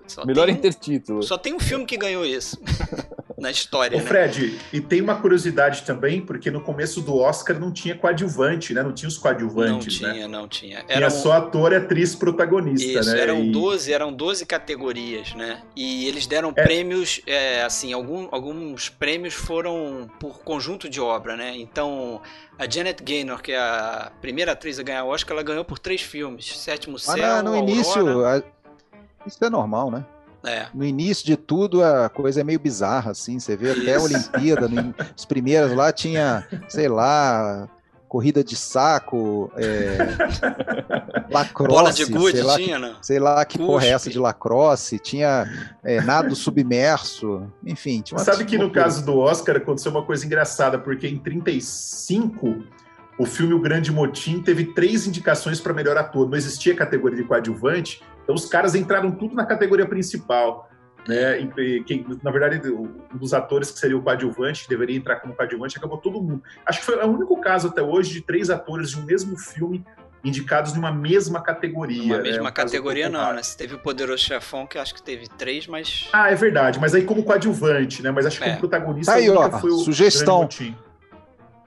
Só melhor tem um- intertítulo. Só tem um filme que ganhou isso <laughs> na história, Ô, né? Fred, e tem uma curiosidade também, porque no começo do Oscar não tinha coadjuvante, né? Não tinha os Não coadjuvantes, né? tinha, não tinha. Tinha Eram, só ator e atriz protagonista, isso, né? eram E- 12, eram 12 categorias, né? E eles deram É. prêmios, é, assim, algum, alguns prêmios foram por conjunto de obra, né? Então, a Janet Gaynor, que é a primeira atriz a ganhar o Oscar, ela ganhou por três filmes. Sétimo Céu, na- no Aurora, início, a- isso é normal, né? É. No início de tudo, a coisa é meio bizarra, assim. Você vê até a. Olimpíada, no, os primeiros lá tinha, sei lá, corrida de saco, é, <laughs> lacrosse, Bola de gude sei lá, tinha, né? sei lá que porra é essa Cuspe. de lacrosse, tinha é, nado submerso, enfim. Tinha sabe que no caso do Oscar aconteceu uma coisa engraçada, porque em 35 o filme O Grande Motim teve três indicações para melhor ator. Não existia categoria de coadjuvante, então os caras entraram tudo na categoria principal. Né? E, quem, na verdade, um dos atores que seria o coadjuvante, que deveria entrar como coadjuvante, acabou todo mundo. Acho que foi o único caso até hoje de três atores de um mesmo filme indicados numa mesma categoria. Uma né? mesma Um categoria não, né? Você teve o Poderoso Chefão, que acho que teve três, mas... Ah, é verdade, mas aí como coadjuvante, né? Mas acho que É. como protagonista Tá aí, ó, foi o sugestão.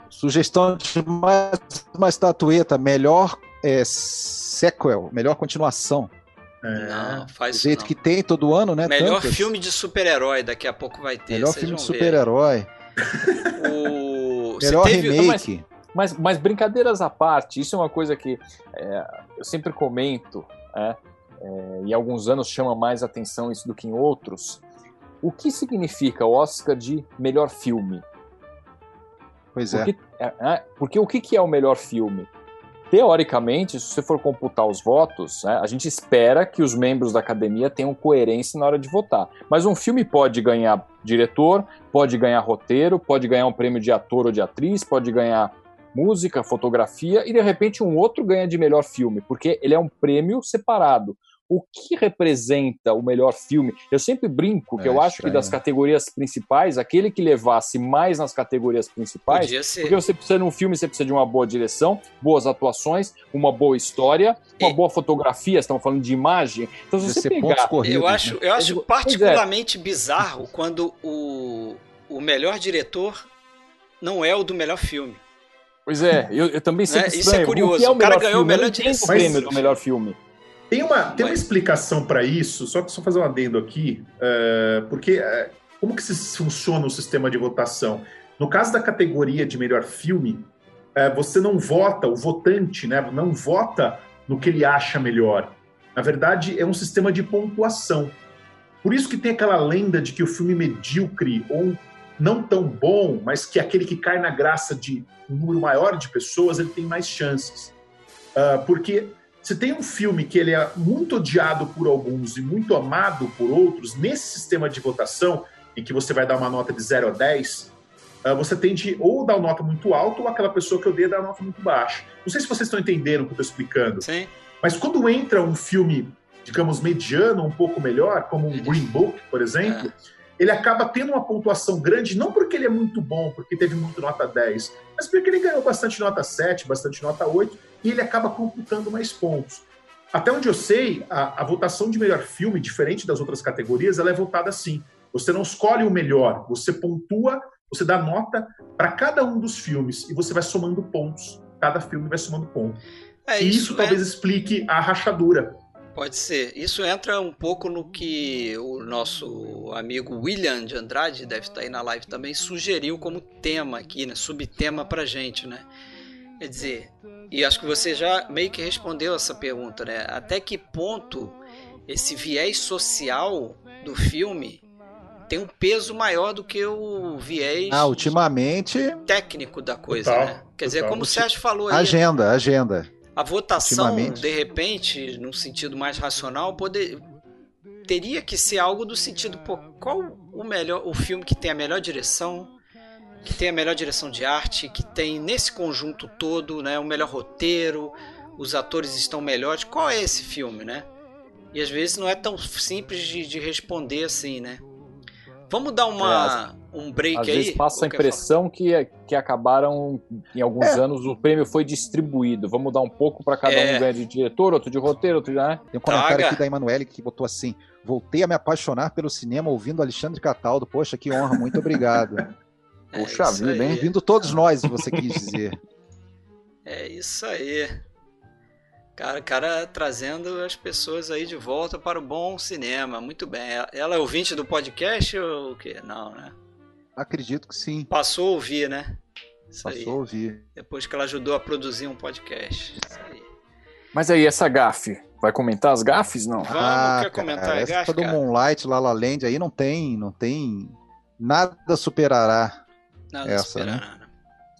Sugestão de mais uma estatueta, melhor é, sequel, melhor continuação. É. Não, Do faz isso jeito não. que tem todo ano, né? Melhor tantas. filme de super-herói, daqui a pouco vai ter. Melhor filme de super-herói. <laughs> O... <laughs> Você Melhor teve- remake. Mas, mas brincadeiras à parte, isso é uma coisa que é, eu sempre comento, né, é, e alguns anos chama mais atenção isso do que em outros. O que significa o Oscar de melhor filme? Pois porque, é. é porque o que, que é o melhor filme? Teoricamente, se você for computar os votos, né, a gente espera que os membros da academia tenham coerência na hora de votar. Mas um filme pode ganhar diretor, pode ganhar roteiro, pode ganhar um prêmio de ator ou de atriz, pode ganhar música, fotografia, e de repente um outro ganha de melhor filme, porque ele é um prêmio separado o que representa o melhor filme. Eu sempre brinco que é, eu acho estranho. que das categorias principais, aquele que levasse mais nas categorias principais, porque você precisa de um filme, você precisa de uma boa direção, boas atuações, uma boa história, uma e... boa fotografia, estamos falando de imagem. Então se você pegar, corridos, eu acho, né? eu acho é. particularmente é. bizarro quando o, o melhor diretor não é o do melhor filme. Pois é, eu, eu também sei é, Isso é curioso. O, é o, o cara ganhou o melhor direção. prêmio do melhor filme. Tem uma, tem uma explicação para isso, só que só fazer um adendo aqui, uh, porque uh, como que funciona o sistema de votação? No caso da categoria de melhor filme, uh, você não vota, o votante né, não vota no que ele acha melhor. Na verdade, é um sistema de pontuação. Por isso que tem aquela lenda de que o filme medíocre ou não tão bom, mas que aquele que cai na graça de um número maior de pessoas, ele tem mais chances. porque se tem um filme que ele é muito odiado por alguns e muito amado por outros, nesse sistema de votação, em que você vai dar uma nota de 0 a 10, ah, você tende ou dar uma nota muito alta ou aquela pessoa que odeia dar uma nota muito baixa. Não sei se vocês estão entendendo o que eu estou explicando. Sim. Mas quando entra um filme, digamos, mediano, um pouco melhor, como um Green Book, por exemplo, é. ele acaba tendo uma pontuação grande, não porque ele é muito bom, porque teve muito nota 10, mas porque ele ganhou bastante nota 7, bastante nota 8, e ele acaba computando mais pontos. Até onde eu sei, a, a, votação de melhor filme, diferente das outras categorias, ela é votada assim. Você não escolhe o melhor, você pontua, você dá nota para cada um dos filmes e você vai somando pontos. Cada filme vai somando pontos. É, e isso, isso talvez explique a rachadura. Pode ser. Isso entra um pouco no que o nosso amigo William de Andrade, deve estar aí na live também, sugeriu como tema aqui, né? Subtema pra gente, né? Quer dizer, e acho que você já meio que respondeu essa pergunta, né? Até que ponto esse viés social do filme tem um peso maior do que o viés ah, ultimamente técnico da coisa, total, né? Quer dizer, como o Sérgio falou aí, agenda, agenda. A votação, de repente, num sentido mais racional, poder teria que ser algo do sentido, pô, qual o melhor, o filme que tem a melhor direção, que tem a melhor direção de arte, que tem nesse conjunto todo, né, o melhor roteiro, os atores estão melhores. Qual é esse filme, né? E às vezes não é tão simples de, de responder assim, né? Vamos dar uma, é, um break às aí? Às vezes passa a impressão que, que acabaram, em alguns é. anos, o prêmio foi distribuído. Vamos dar um pouco para cada é. um ganhar de diretor, outro de roteiro, outro de... Né? Tem um comentário Traga. aqui da Emanuele que botou assim, voltei a me apaixonar pelo cinema ouvindo Alexandre Cataldo. Poxa, que honra, muito obrigado. <laughs> É Puxa vida, hein? Vindo todos nós, você quis dizer. <laughs> É isso aí. Cara, cara trazendo as pessoas aí de volta para o bom cinema. Muito bem. Ela é ouvinte do podcast ou o quê? Não, né? Acredito que sim. Passou a ouvir, né? Isso Passou aí. a ouvir. Depois que ela ajudou a produzir um podcast. Isso aí. Mas aí, essa gafe, vai comentar as gafes, não? Vamos, ah, quer comentar cara, a gafe, do Moonlight, La La Land, aí não tem, não tem... Nada superará Nada essa, né?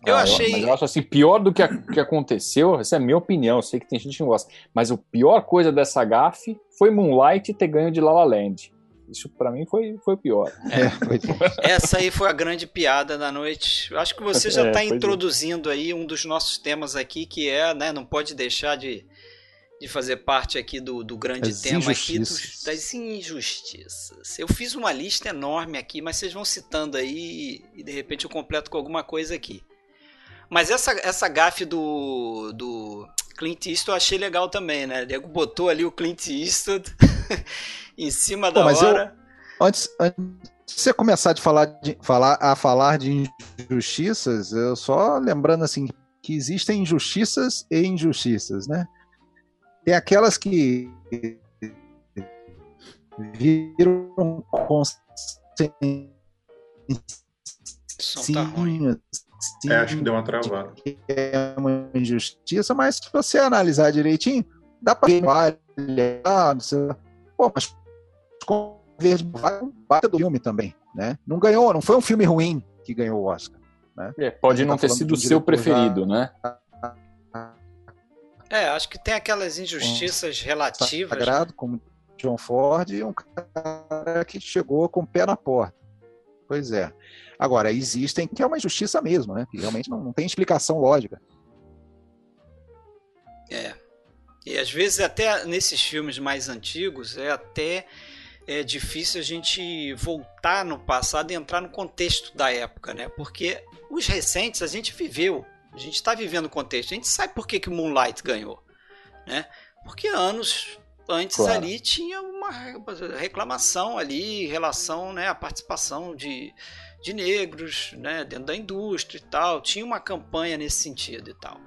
Eu ah, achei. Mas eu acho assim, pior do que, a, que aconteceu, essa é a minha opinião, eu sei que tem gente que não gosta, mas a pior coisa dessa gafe foi Moonlight ter ganho de La La Land. Isso para mim foi, foi pior. É, essa aí foi a grande piada da noite. Eu acho que você já está <laughs> é, introduzindo é. aí um dos nossos temas aqui, que é, né, não pode deixar de, de fazer parte aqui do, do grande As tema aqui dos, das injustiças. Eu fiz uma lista enorme aqui, mas vocês vão citando aí e de repente eu completo com alguma coisa aqui. Mas essa, essa gafe do, do Clint Eastwood eu achei legal também, né? Ele botou ali o Clint Eastwood <laughs> em cima da Pô, hora. Eu, antes, antes de você começar de falar, de falar a falar de injustiças, eu só lembrando assim que existem injustiças e injustiças, né? Tem aquelas que viram consciência. Tá ruim. Sim, é, acho que deu uma travada. É uma injustiça, mas se você analisar direitinho, dá pra olhar, pô, mas Verde vai baita do filme também, né? Não ganhou, não foi um filme ruim que ganhou o Oscar. Né? É, pode não tá ter sido o seu preferido, já... né? É, acho que tem aquelas injustiças um relativas. Sagrado, como John Ford, e um cara que chegou com o pé na porta. Pois é. Agora, existem, que é uma injustiça mesmo, né? Que realmente não, não tem explicação lógica. É. E às vezes até nesses filmes mais antigos é até é difícil a gente voltar no passado e entrar no contexto da época, né? Porque os recentes a gente viveu, a gente está vivendo o contexto, a gente sabe por que, que Moonlight ganhou, né? Porque anos antes claro. ali tinha uma reclamação ali em relação né, à participação de, de negros né, dentro da indústria e tal, tinha uma campanha nesse sentido e tal.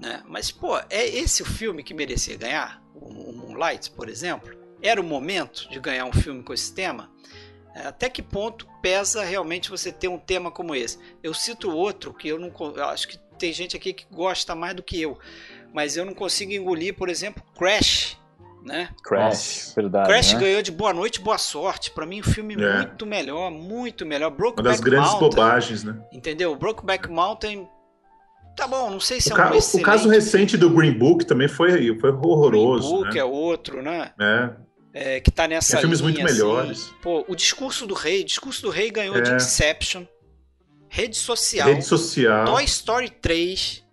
Né? Mas, pô, é esse o filme que merecia ganhar? O Moonlight, por exemplo? Era o momento de ganhar um filme com esse tema? É, até que ponto pesa realmente você ter um tema como esse? Eu cito outro que eu não eu acho que tem gente aqui que gosta mais do que eu, mas eu não consigo engolir, por exemplo, Crash, né? Crash, verdade. Crash né? ganhou de Boa Noite, Boa Sorte. Para mim, um filme é. muito melhor, muito melhor. Brokeback Uma das grandes Mountain, bobagens, né? Entendeu? Brokeback Mountain Tá bom, não sei se o é um excelente... O caso recente do Green Book também foi, foi horroroso. Green Book né? é outro, né? É. é que tá nessa Tem filmes linha, muito assim. melhores. Pô, o Discurso do Rei. O Discurso do Rei ganhou É. de Inception, Rede Social, Rede social. Toy Story 3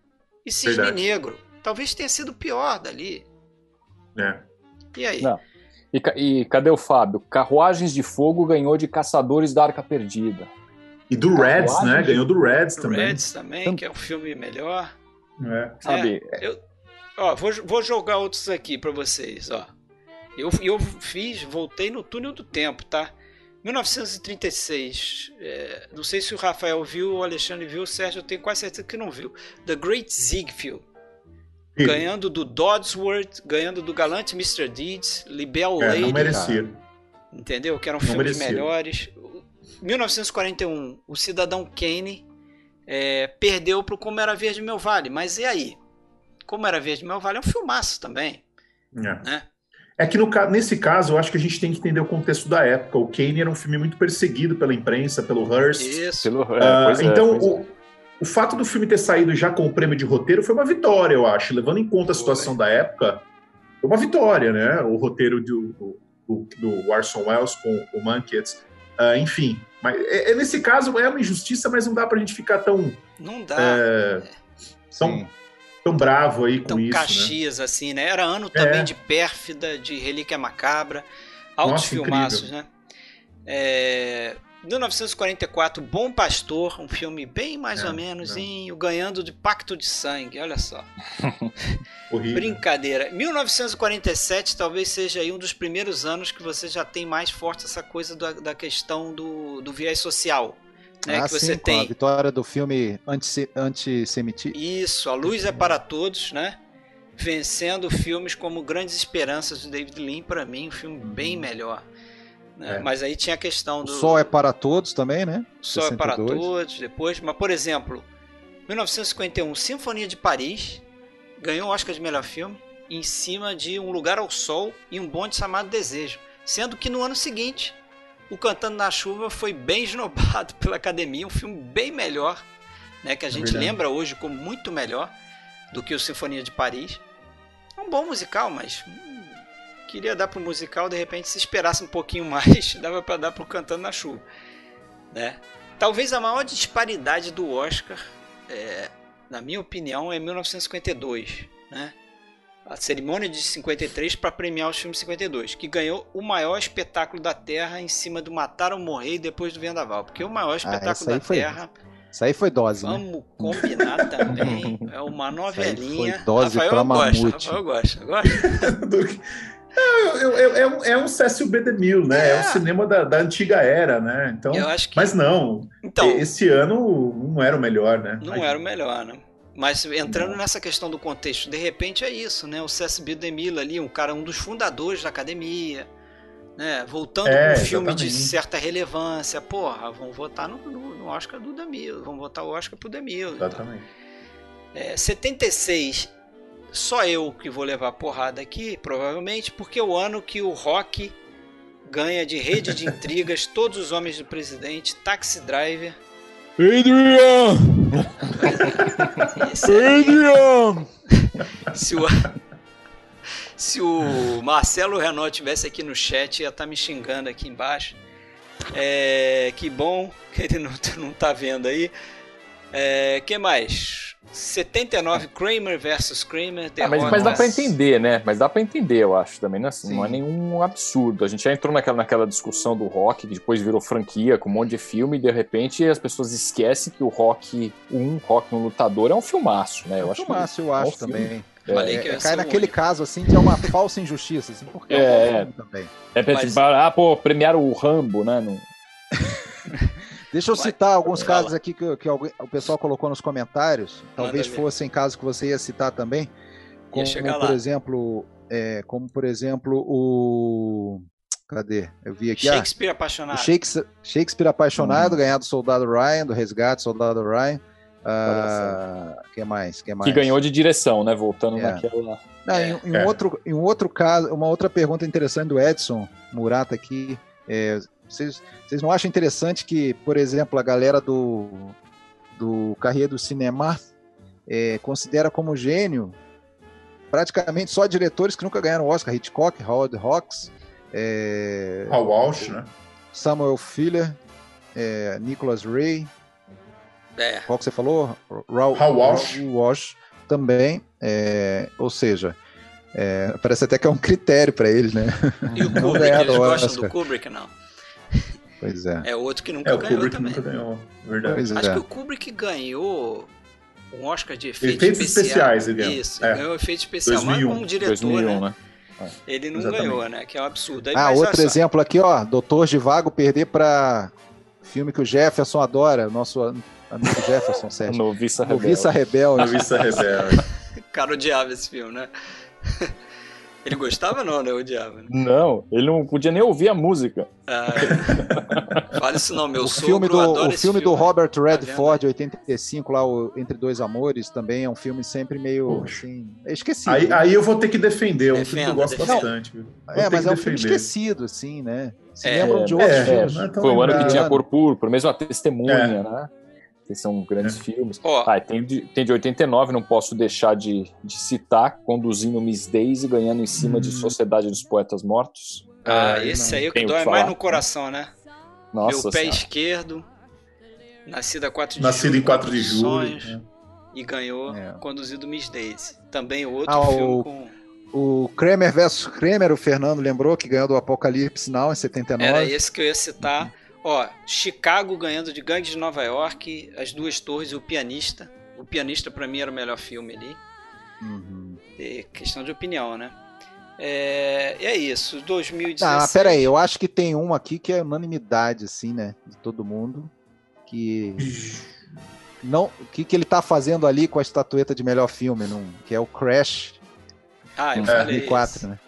e Cisne Verdade. Negro. Talvez tenha sido o pior dali. É. E aí? Não. E, e cadê o Fábio? Carruagens de Fogo ganhou de Caçadores da Arca Perdida. E do Reds, né? Ganhou do Reds O também. Reds também, que é um filme melhor. É. Sabe? É, eu, ó, vou, vou jogar outros aqui pra vocês, ó. Eu, eu fiz, voltei no túnel do tempo, tá? 1936. é, não sei se o Rafael viu, o Alexandre viu, o Sérgio eu tenho quase certeza que não viu. The Great Ziegfeld. Ganhando do Dodsworth, ganhando do galante Mr. Deeds, Libel É, Lady, não merecia. entendeu? Que eram Não filmes merecia. melhores. 1941, o Cidadão Kane é, perdeu pro Como Era Verde Meu Vale, mas e aí? Como Era Verde Meu Vale é um filmaço também, É. né? É que no, nesse caso, eu acho que a gente tem que entender o contexto da época. O Kane era um filme muito perseguido pela imprensa, pelo Hearst. Isso. Pelo, é, Ah, pois é, então, é. o, o fato do filme ter saído já com o prêmio de roteiro foi uma vitória, eu acho. Levando em conta a situação da época, foi uma vitória, né? O roteiro do, do, do Orson Welles com o Mankiewicz. Ah, enfim, mas é, é- nesse caso é uma injustiça, mas não dá pra gente ficar tão, Não dá é, tão, Sim. Tão bravo aí com tão isso, né? Caxias assim, né? Era ano também É. de Pérfida, de Relíquia Macabra, altos Nossa, filmaços, né? É, 1944, Bom Pastor, um filme bem mais É, ou menos, ganhando de Pacto de Sangue, olha só. <laughs> Brincadeira. 1947 talvez seja aí um dos primeiros anos que você já tem mais forte essa coisa da, da questão do, do viés social. Né, ah, que você sim, com a tem. vitória do filme anti- antissemitismo. Isso, A Luz é para Todos, né? Vencendo filmes como Grandes Esperanças do David Lean, para mim, um filme bem melhor. né? É. Mas aí tinha a questão O do Sol é para todos também, né? Sol é para 62. Todos, depois. Mas, por exemplo, 1951, Sinfonia de Paris, ganhou o Oscar de melhor filme, em cima de Um Lugar ao Sol e um bonde chamado Desejo. Sendo que no ano seguinte, o Cantando na Chuva foi bem esnobado <laughs> pela academia, um filme bem melhor, né, que a gente verdade. lembra hoje como muito melhor do que o Sinfonia de Paris. É um bom musical, mas hum, queria dar pro musical, de repente, se esperasse um pouquinho <laughs> mais, dava para dar pro Cantando na Chuva, né? Talvez a maior disparidade do Oscar, é, na minha opinião, é 1952, né? A cerimônia de 53 para premiar os filmes 52, que ganhou o maior espetáculo da Terra em cima do Matar ou Morrer e depois do Vendaval, porque o maior espetáculo Ah, essa aí da foi- Terra, Isso aí foi dose, né? vamos combinar também, <laughs> é uma novelinha. foi dose Rafael pra gosta, mamute. Rafael gosta, gosta. <laughs> É, é- é um, é um Cécio B. DeMille, né? É, É. o cinema da, da antiga era, né? Então, Eu acho que mas não, então esse ano não era o melhor, né? Não Mas- era o melhor, né? Mas entrando nessa questão do contexto, de repente é isso, né? O C.S.B. DeMille ali, um cara, um dos fundadores da academia, né? Voltando É, com um filme de certa relevância. Porra, vão votar no, no, no Oscar do DeMille, vão votar o Oscar pro DeMille. então. Exatamente. É, 76, só eu que vou levar porrada aqui, provavelmente, porque é o ano que o Rock ganha de rede de <laughs> intrigas Todos os Homens do Presidente, Taxi Driver Adrian! Adrian! se o, se o Marcelo Renault tivesse aqui no chat, ia estar me xingando aqui embaixo. É, que bom que ele não, <laughs> não tá vendo aí. É, que mais? 79 Kramer versus Kramer. Ah, mas, mas dá pra entender, né? Mas dá pra entender, eu acho também. Não é, assim, Sim. não é nenhum absurdo. A gente já entrou naquela, naquela discussão do rock, que depois virou franquia com um monte de filme, e de repente as pessoas esquecem que o rock, um rock no lutador, é um filmaço, né? Eu Eu acho que acho, eu é um acho filme. também. Falei é, que eu É, cai naquele único. caso assim que é uma falsa injustiça, assim, porque É, um bom é. filme também. é pra, Mas- tipo, ah, pô, premiaram o Rambo, né? Não- <laughs> Deixa eu Vai. citar alguns Fala. casos aqui que, que o pessoal colocou nos comentários. Talvez fossem casos que você ia citar também. Como, por exemplo, é, como por exemplo o. Cadê? Eu vi aqui. ah, Shakespeare o apaixonado. Shakespeare, Shakespeare apaixonado, ganhar do Soldado Ryan, do Resgate do Soldado Ryan. Ah, que mais? Que mais? Que ganhou de direção, né? Voltando É. naquela. Não, É. em, em É. um outro, em um outro caso, uma outra pergunta interessante do Edson Murata aqui. é, vocês, vocês não acham interessante que, por exemplo, a galera do, do Carreira do Cinema é, considera como gênio praticamente só diretores que nunca ganharam o Oscar? Hitchcock, Howard Hawks, é, Walsh, né? Samuel Fuller, é, Nicholas Ray, É. qual que você falou? Raul, Walsh. Raul Walsh também. é, ou seja, é, parece até que é um critério para eles, né? E o Kubrick, eles gostam do Kubrick, não? Pois é. É outro que nunca É, o ganhou Kubrick também. nunca ganhou. Verdade. Pois Acho é. que o Kubrick ganhou um Oscar de efeitos, Efeitos especiais, ele ganhou. Isso, É. ganhou efeito especial. Mas 2001. como diretor, 2001, né? né? Ele não Exatamente. ganhou, né? Que é um absurdo. Aí, Ah, mas outro exemplo aqui, ó. Doutor de Vago perder para filme que o Jefferson adora, nosso amigo Jefferson, <laughs> Sérgio. Noviça Rebelde. Noviça Rebelde. Noviça <laughs> Rebelde. Cara odiava esse filme, né? Ele gostava não, né? Odiava. Né? Não, ele não podia nem ouvir a música. Ah, é. Fala isso não, meu O sogro filme do, adora o esse filme do filme. Tá Robert vendo? Redford, 85, lá, o Entre Dois Amores, também é um filme sempre meio, Poxa. assim, é esquecido. Aí, aí eu vou ter que defender, é um filme que eu gosto defenda. bastante. viu? Vou é, mas é um filme esquecido, assim, né? Se É. lembram de É, outros é, filmes. não é Foi o ano que tinha Cor Púrpura, mesmo a Testemunha, É. né? Que são grandes filmes. Ó, Ah, tem de, tem de 89, não posso deixar de, de citar, conduzindo Miss Daisy, ganhando em cima de Hum. Sociedade dos Poetas Mortos. ah, É, esse aí é o que dói mais no coração, né? Nossa Meu pé Senhora. esquerdo, nascido a 4 de Nascido julho. em 4 de julho. Sonhos, né? E ganhou, É. conduzido Miss Daisy. Também outro Ah, filme o- com... O Kramer versus Kramer, o Fernando lembrou que ganhou do Apocalipse Now em 79. Era esse que eu ia citar. Ó, Chicago ganhando de Gangue de Nova York, As Duas Torres e O Pianista. O Pianista pra mim era o melhor filme ali. Uhum. É questão de opinião, né? É, é isso, 2016. Ah, pera aí, eu acho que tem um aqui que é unanimidade, assim, né? De todo mundo. Que. Não, o que, que ele tá fazendo ali com a estatueta de melhor filme, não, que é o Crash Ah, eu de falei 2004, isso. né?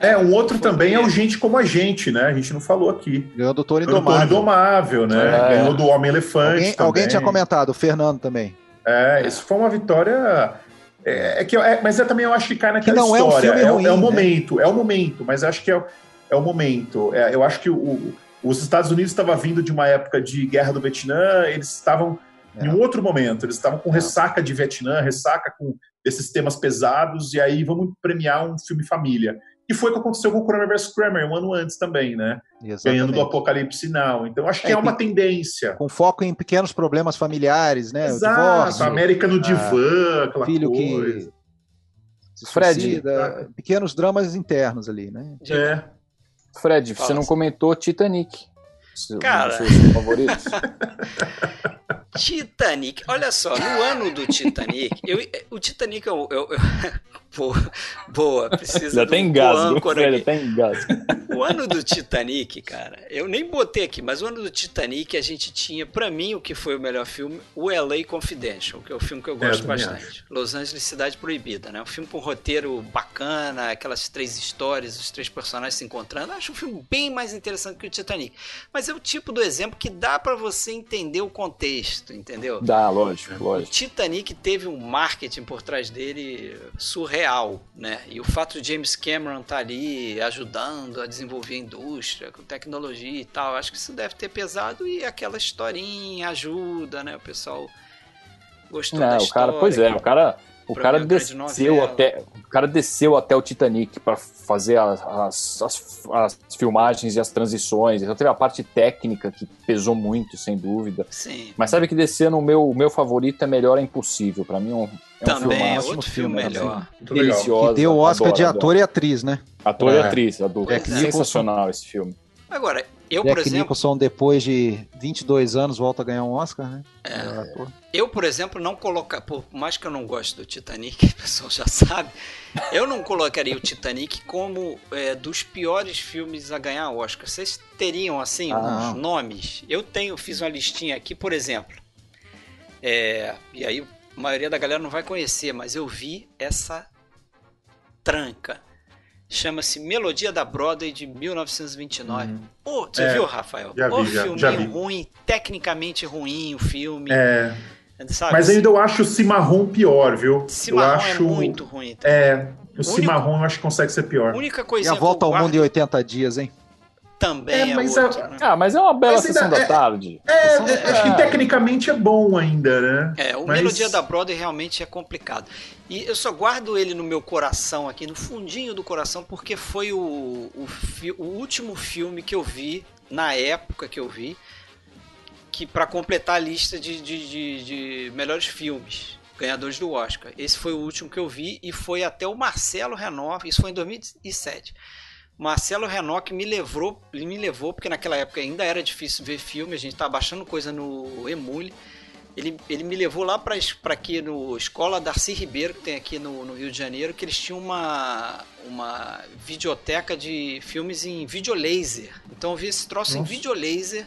É, um outro Foi também é o. Gente Como a Gente, né? A gente não falou aqui. Ganhou do Toro Ganhou do Toro Indomável. Indomável, né? É. Ganhou do Homem-Elefante Alguém, alguém tinha comentado, o Fernando também. É, isso foi uma vitória. É, é que, é, mas é, também eu acho que cai naquela Que não é um história. filme é, o- ruim, é o né? momento, é o momento, mas acho que é, o- é o momento. É, eu acho que o- os Estados Unidos estavam vindo de uma época de guerra do Vietnã, eles estavam É. em um outro momento, eles estavam com ressaca de Vietnã, ressaca com esses temas pesados, e aí vamos premiar um filme família. E foi o que aconteceu com o Kramer vs. Kramer, um ano antes também, né? Ganhando do Exatamente. Apocalipse Now. Então acho que É, é, uma tendência. Com foco em pequenos problemas familiares, né? O Exato, divórcio, América no divã, aquela filho coisa. que Fred. suicida, pequenos dramas internos ali, né? É. Fred, Fala você não assim. comentou Titanic. Seu- Cara. Seus favoritos? <laughs> Titanic, olha só, no ano do Titanic, eu, o Titanic eu, eu, eu- boa, boa, precisa Já de tem um engasgo, âncora aqui. até engasgo. O ano do Titanic, cara, eu nem botei aqui, mas o ano do Titanic a gente tinha, pra mim, o que foi o melhor filme, o LA Confidential, que é o filme que eu gosto também bastante. Los Angeles Cidade Proibida, né? Um filme com um roteiro bacana, aquelas três histórias, os três personagens se encontrando. Eu acho um filme bem mais interessante que o Titanic. Mas é o tipo do exemplo que dá pra você entender o contexto, entendeu? Dá, lógico, O lógico. Titanic teve um marketing por trás dele real, né? E o fato de James Cameron estar tá ali ajudando a desenvolver a indústria com tecnologia e tal, acho que isso deve ter pesado e aquela historinha ajuda, né? O pessoal gostou Não, da o história. cara, pois é, o cara, o cara desceu até, o cara desceu até o Titanic para fazer as, as, as, as filmagens e as transições. Então teve a parte técnica que pesou muito, sem dúvida. Sim. Mas sabe que descer no meu, o meu favorito é Melhor é Impossível. Pra mim é um, é um Também é outro filme filme, melhor. Legal. deliciosa. Que deu o Oscar adoro, de adoro. ator e atriz, né? Ator e É. atriz, a dupla. Jack Sensacional esse filme. Agora, eu, por Jack exemplo, Nicholson, depois de 22 anos, volta a ganhar um Oscar, né? É. Ator. Eu, por exemplo, não colocar, por mais que eu não goste do Titanic, <laughs> o pessoal já sabe, eu não colocaria o Titanic como é, dos piores filmes a ganhar Oscar. Vocês teriam, assim, Ah, uns nomes? Eu tenho, fiz uma listinha aqui, por exemplo, é, e aí a maioria da galera não vai conhecer, mas eu vi essa tranca. Chama-se Melodia da Broadway de 1929. Ô, você É, viu, Rafael? já o vi, já- filme já vi. ruim, tecnicamente ruim o filme. É, Sabe? mas ainda eu acho o Cimarrão pior, viu? Cimarrão eu acho, é muito ruim. Tá? É, o único- Cimarrão eu acho que consegue ser pior. A única E coisinha a volta ao mundo em guardo 80 dias, hein? Também É, é, mas outro, a- né? Ah, mas é uma bela Mas sessão da é- tarde. É, Sessão da é, acho que tarde. tecnicamente é bom ainda, né? É, o Mas- Melodia da Broadway realmente é complicado. E eu só guardo ele no meu coração aqui, no fundinho do coração, porque foi o, o, fi- o último filme que eu vi, na época que eu vi, que para completar a lista de, de, de- de melhores filmes, ganhadores do Oscar. Esse foi o último que eu vi e foi até o Marcelo Renov, isso foi em 2007. Marcelo que me levou, me levou, porque naquela época ainda era difícil ver filme, a gente tava baixando coisa no Emule. Ele, ele me levou lá para aqui no Escola Darcy Ribeiro, que tem aqui no, no Rio de Janeiro, que eles tinham uma, uma videoteca de filmes em videolaser. Então eu vi esse troço em Nossa. videolaser,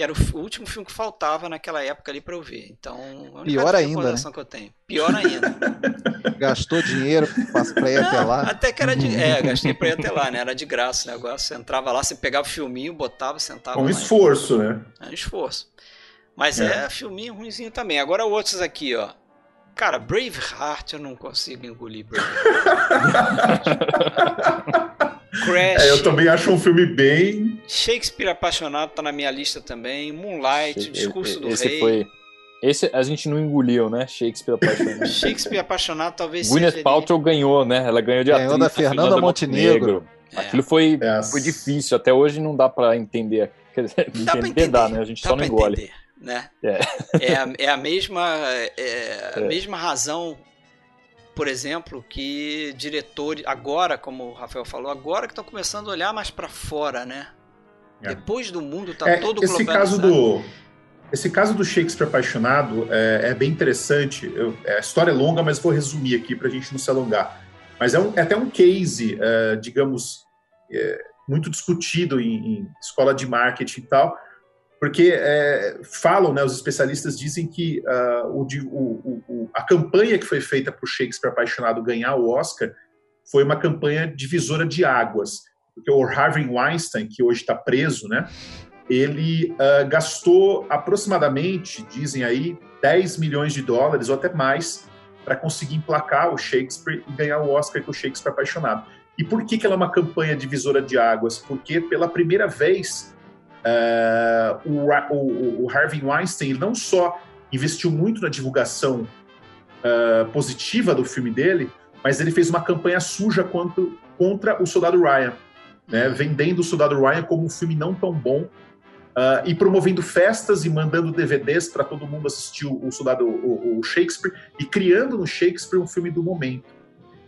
que era o, último filme que faltava naquela época ali para eu ver. Então, a única Pior ainda, recordação que eu tenho. Pior ainda. <laughs> Gastou dinheiro pra, pra ir até lá. Até que era de. É, gastei pra ir até lá, né? Era de graça o negócio. Você entrava lá, você pegava o filminho, botava, sentava Com lá. esforço, né? É um esforço. Mas é. É. filminho ruimzinho também. Agora outros aqui, ó. Cara, Braveheart eu não consigo engolir Braveheart. <laughs> Crash. É, eu também acho um filme bem. Shakespeare Apaixonado tá na minha lista também. Moonlight, O Discurso do esse Rei. foi. Esse a gente não engoliu, né? Shakespeare apaixonado. <laughs> Shakespeare Apaixonado talvez Gwyneth seja. Paltrow ganhou, né? Ela ganhou de Ganhou atriz. da a Fernanda Montenegro. É. Aquilo foi, É, foi difícil. Até hoje não dá pra entender. <laughs> Quer dizer, Dá pra entender entender. dá, né? A gente Dá só não engole. entender, né? É. É, a, é a mesma é a É. mesma razão, por exemplo, que diretores agora, como o Rafael falou, agora que estão começando a olhar mais pra fora, né? É. Depois do mundo tá É, todo esse caso do esse caso do Shakespeare apaixonado é, é bem interessante. Eu- é, a história é longa, mas vou resumir aqui para a gente não se alongar. Mas é, um- é até um case, é, digamos, é, muito discutido em, em escola de marketing e tal, porque é, falam, né, os especialistas dizem que ah, o o- o- a campanha que foi feita para o Shakespeare apaixonado ganhar o Oscar foi uma campanha divisora de águas, porque o Harvey Weinstein, que hoje está preso, né, ele ah, gastou aproximadamente, dizem aí, 10 milhões de dólares ou até mais para conseguir emplacar o Shakespeare e ganhar o Oscar com o Shakespeare apaixonado. E por que, que ela é uma campanha divisora de águas? Porque pela primeira vez ah, o, o- o Harvey Weinstein não só investiu muito na divulgação ah, positiva do filme dele, mas ele fez uma campanha suja quanto, contra o Soldado Ryan, né, vendendo o Soldado Ryan como um filme não tão bom ah, e promovendo festas e mandando DVDs para todo mundo assistir o, o Soldado o, o Shakespeare e criando no Shakespeare um filme do momento.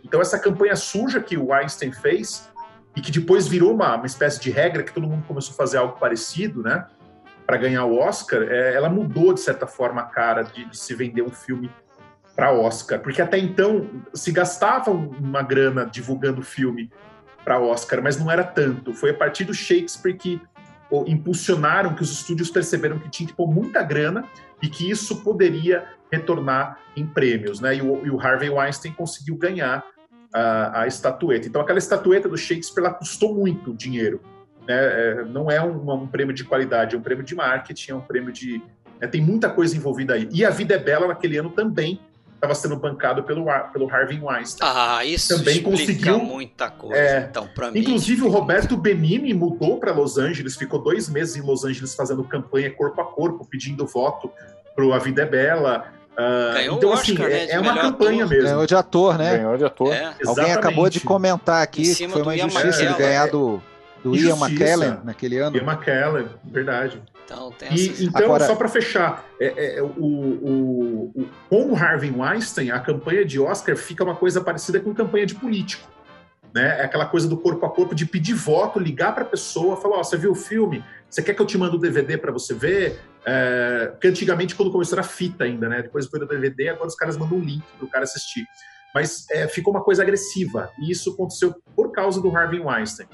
Então essa campanha suja que o Weinstein fez e que depois virou uma, uma espécie de regra que todo mundo começou a fazer algo parecido, né? Para ganhar o Oscar, é, ela mudou de certa forma a cara de, de se vender um filme para Oscar, porque até então se gastava uma grana divulgando o filme para Oscar, mas não era tanto. Foi a partir do Shakespeare que o, impulsionaram, que os estúdios perceberam que tinha que pôr muita grana e que isso poderia retornar em prêmios, né? E o, e o Harvey Weinstein conseguiu ganhar a, a estatueta. Então, aquela estatueta do Shakespeare ela custou muito dinheiro. Né? É, não é um, um prêmio de qualidade, é um prêmio de marketing, é um prêmio de. né, tem muita coisa envolvida aí. E A Vida é Bela, naquele ano, também estava sendo bancado pelo, pelo Harvey Weinstein. Ah, isso Também conseguiu muita coisa. É, então, para mim. Inclusive, o Roberto Benini mudou para Los Angeles, ficou dois meses em Los Angeles fazendo campanha corpo a corpo, pedindo voto pro A Vida é Bela. Uh, Ganhou então, o assim, Oscar, né, é, é uma campanha ator. mesmo. Ganhou de ator, né? Ganhou de ator. É. Alguém Exatamente. acabou de comentar aqui que foi uma injustiça ele ganhar é. do, do Ian. McKellen naquele ano. Ian McKellen, verdade. Então. E, então, Agora- só para fechar, é, é, o, o, o- com o Harvey Weinstein, a campanha de Oscar fica uma coisa parecida com campanha de político. Né? É aquela coisa do corpo a corpo, de pedir voto, ligar para a pessoa, falar: Ó, você viu o filme? Você quer que eu te mande o DVD para você ver? É, porque antigamente, quando começou, era fita ainda, né? Depois foi o DVD, agora os caras mandam um link para o cara assistir. Mas é, ficou uma coisa agressiva, e isso aconteceu por causa do Harvey Weinstein.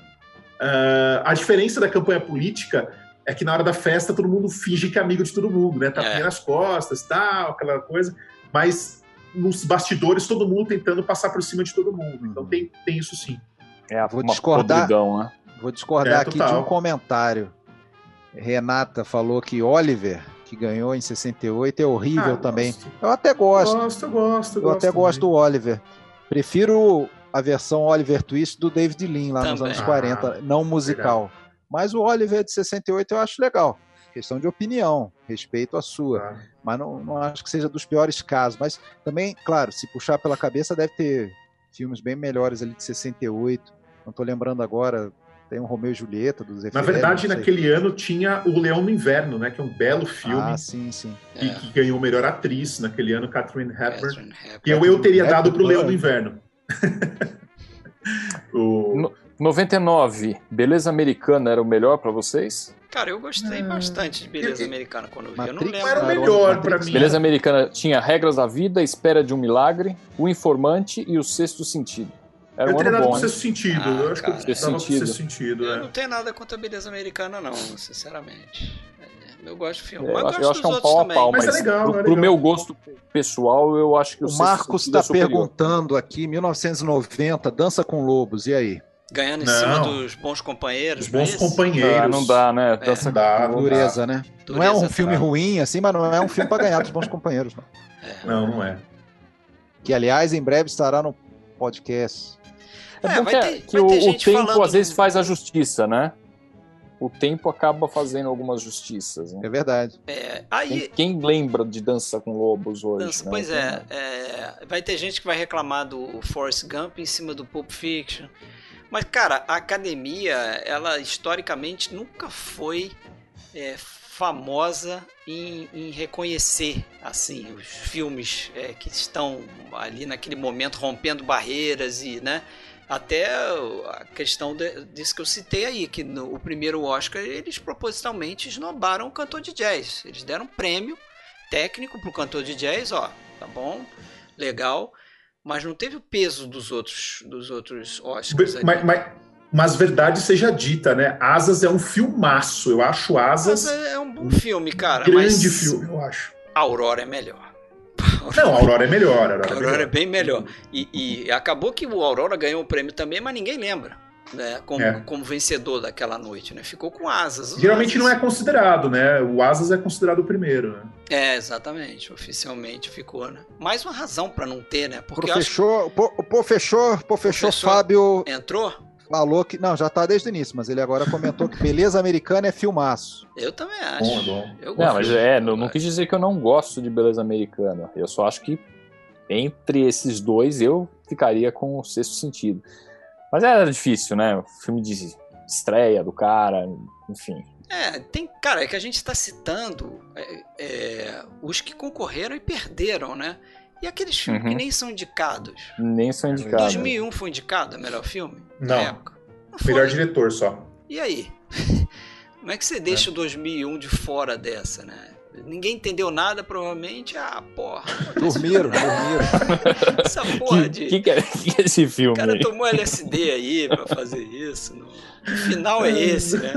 Ah, a diferença da campanha política é que na hora da festa todo mundo finge que é amigo de todo mundo, né? Tapinha É. nas costas, tal, aquela coisa. Mas nos bastidores todo mundo tentando passar por cima de todo mundo. Então tem, tem isso sim. É Vou uma discordar. podridão, né? Vou discordar É, aqui de um comentário. Renata falou que Oliver, que ganhou em 68, é horrível Ah, também. Gosto, Eu até gosto. gosto, eu gosto. Eu até gosto do Oliver. Prefiro a versão Oliver Twist do David Lean, lá nos Também. anos Ah, 40, não musical. Mas o Oliver de 68 eu acho legal. Questão de opinião, respeito a sua. Tá. Mas não, não acho que seja dos piores casos. Mas também, claro, se puxar pela cabeça, deve ter filmes bem melhores ali de 68. Não tô lembrando agora. Tem um Romeu e Julieta dos Na verdade, naquele ano tinha o Leão no Inverno, né? Que é um belo filme Ah, sim, sim. e É. que ganhou melhor atriz naquele ano, Catherine Hepburn. Catherine Hepburn. Que eu, eu teria Hepburn. dado pro Leão no Inverno. <laughs> o... No- 99, Beleza Americana era o melhor pra vocês? Cara, eu gostei bastante de Beleza Americana quando eu vi. Eu não lembro. era o melhor pra Matrix. mim. Beleza Americana tinha Regras da Vida, Espera de um Milagre, O Informante e O Sexto Sentido. Era Eu um teria dado bom, pro hein? sexto sentido. Ah, eu acho que eu cara. dava Sexto pro sentido. sexto sentido. Eu é. não tenho nada contra a Beleza Americana, não, sinceramente. É, Eu gosto de filme. É, mas eu gosto eu acho que é um pau a pau. Mas mas, é legal, pro, é pro legal. meu gosto pessoal, eu acho que o, O Marcos Sentido é está superior. perguntando aqui, 1990, Dança com Lobos, e aí? Ganhando em Não. cima dos bons companheiros. Os é bons isso? companheiros. Ah, não dá, né? É. Dança Não dá, Dureza, né? não é um Dureza filme ruim, assim, mas não é um filme para ganhar dos bons companheiros. Não. Não, não é. Que, aliás, em breve estará no podcast. É, É, bom que, ter- que o, o tempo falando às vezes faz a justiça, né? O tempo acaba fazendo algumas justiças. Né? É verdade. É, Quem, aí, quem lembra de Dança com Lobos hoje? Dança, né? pois é, é, vai ter gente que vai reclamar do Forrest Gump em cima do Pulp Fiction. Mas, cara, a academia, ela historicamente nunca foi é, famosa em, em reconhecer assim os filmes é, que estão ali naquele momento rompendo barreiras e, né? Até a questão de- disso que eu citei aí, que no o primeiro Oscar eles propositalmente esnobaram o cantor de jazz. Eles deram um prêmio técnico pro cantor de jazz, ó, tá bom, legal, mas não teve o peso dos outros dos outros Oscars. Mas, mas, mas verdade seja dita, né? Asas é um filmaço. Eu acho Mas Asas é um bom filme, cara. grande mas filme, eu acho. Aurora é melhor. Não, a Aurora é melhor. A Aurora, A é Aurora é melhor. bem melhor. E, e acabou que o Aurora ganhou o prêmio também, mas ninguém lembra. Né, como, É. como vencedor daquela noite, né? Ficou com asas. Geralmente asas. não é considerado, né? O Asas é considerado o primeiro, né? É, exatamente. Oficialmente ficou, né? Mais uma razão pra não ter, né? Porque acho Professor, o po- o professor, professor Professor- Fábio entrou. Falou que. Não, já tá desde o início, mas ele agora comentou que Beleza Americana é filmaço. Eu também acho. Bom, bom. Eu Não, gosto. mas é, não, não quis dizer que eu não gosto de Beleza Americana. Eu só acho que entre esses dois eu ficaria com o sexto sentido. Mas era difícil, né? O filme de estreia do cara, enfim. É, tem, cara, é que a gente está citando é, é, os que concorreram e perderam, né? E aqueles filmes Uhum. que nem são indicados. Nem são indicados. 2001 foi indicado a melhor filme? Não. Na época? Não. Melhor diretor só. E aí? <laughs> Como é que você deixa o 2001 de fora dessa, né? Ninguém entendeu nada, provavelmente. Ah, porra. Dormiram, dormiram. <laughs> Essa porra Que, de. que, que é que é esse O filme? cara aí? tomou LSD aí pra fazer isso. não- O final é esse, né?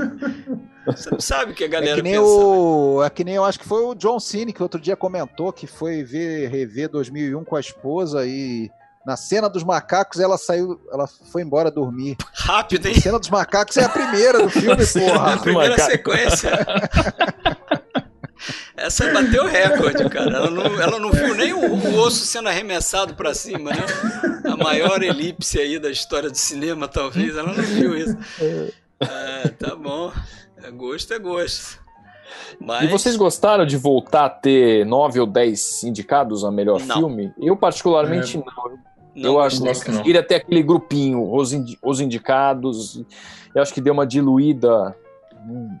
Você não sabe o que a É galera que nem pensa. o. É que nem eu acho que foi o John Cena que outro dia comentou que foi ver, rever 2001 com a esposa e. Na cena dos macacos, ela saiu, ela foi embora dormir. Rápido, hein? A cena dos macacos é a primeira do filme, <laughs> porra. A primeira sequência. Essa bateu recorde, cara. Ela não, ela não viu nem o, o osso sendo arremessado para cima, né? A maior elipse aí da história do cinema, talvez. Ela não viu isso. Ah, tá bom. É gosto é gosto. Mas... E vocês gostaram de voltar a ter nove ou dez indicados a melhor não. filme? Eu, particularmente, é. não. não. Eu acho que queria ter aquele grupinho, os, indi os indicados. Eu acho que deu uma diluída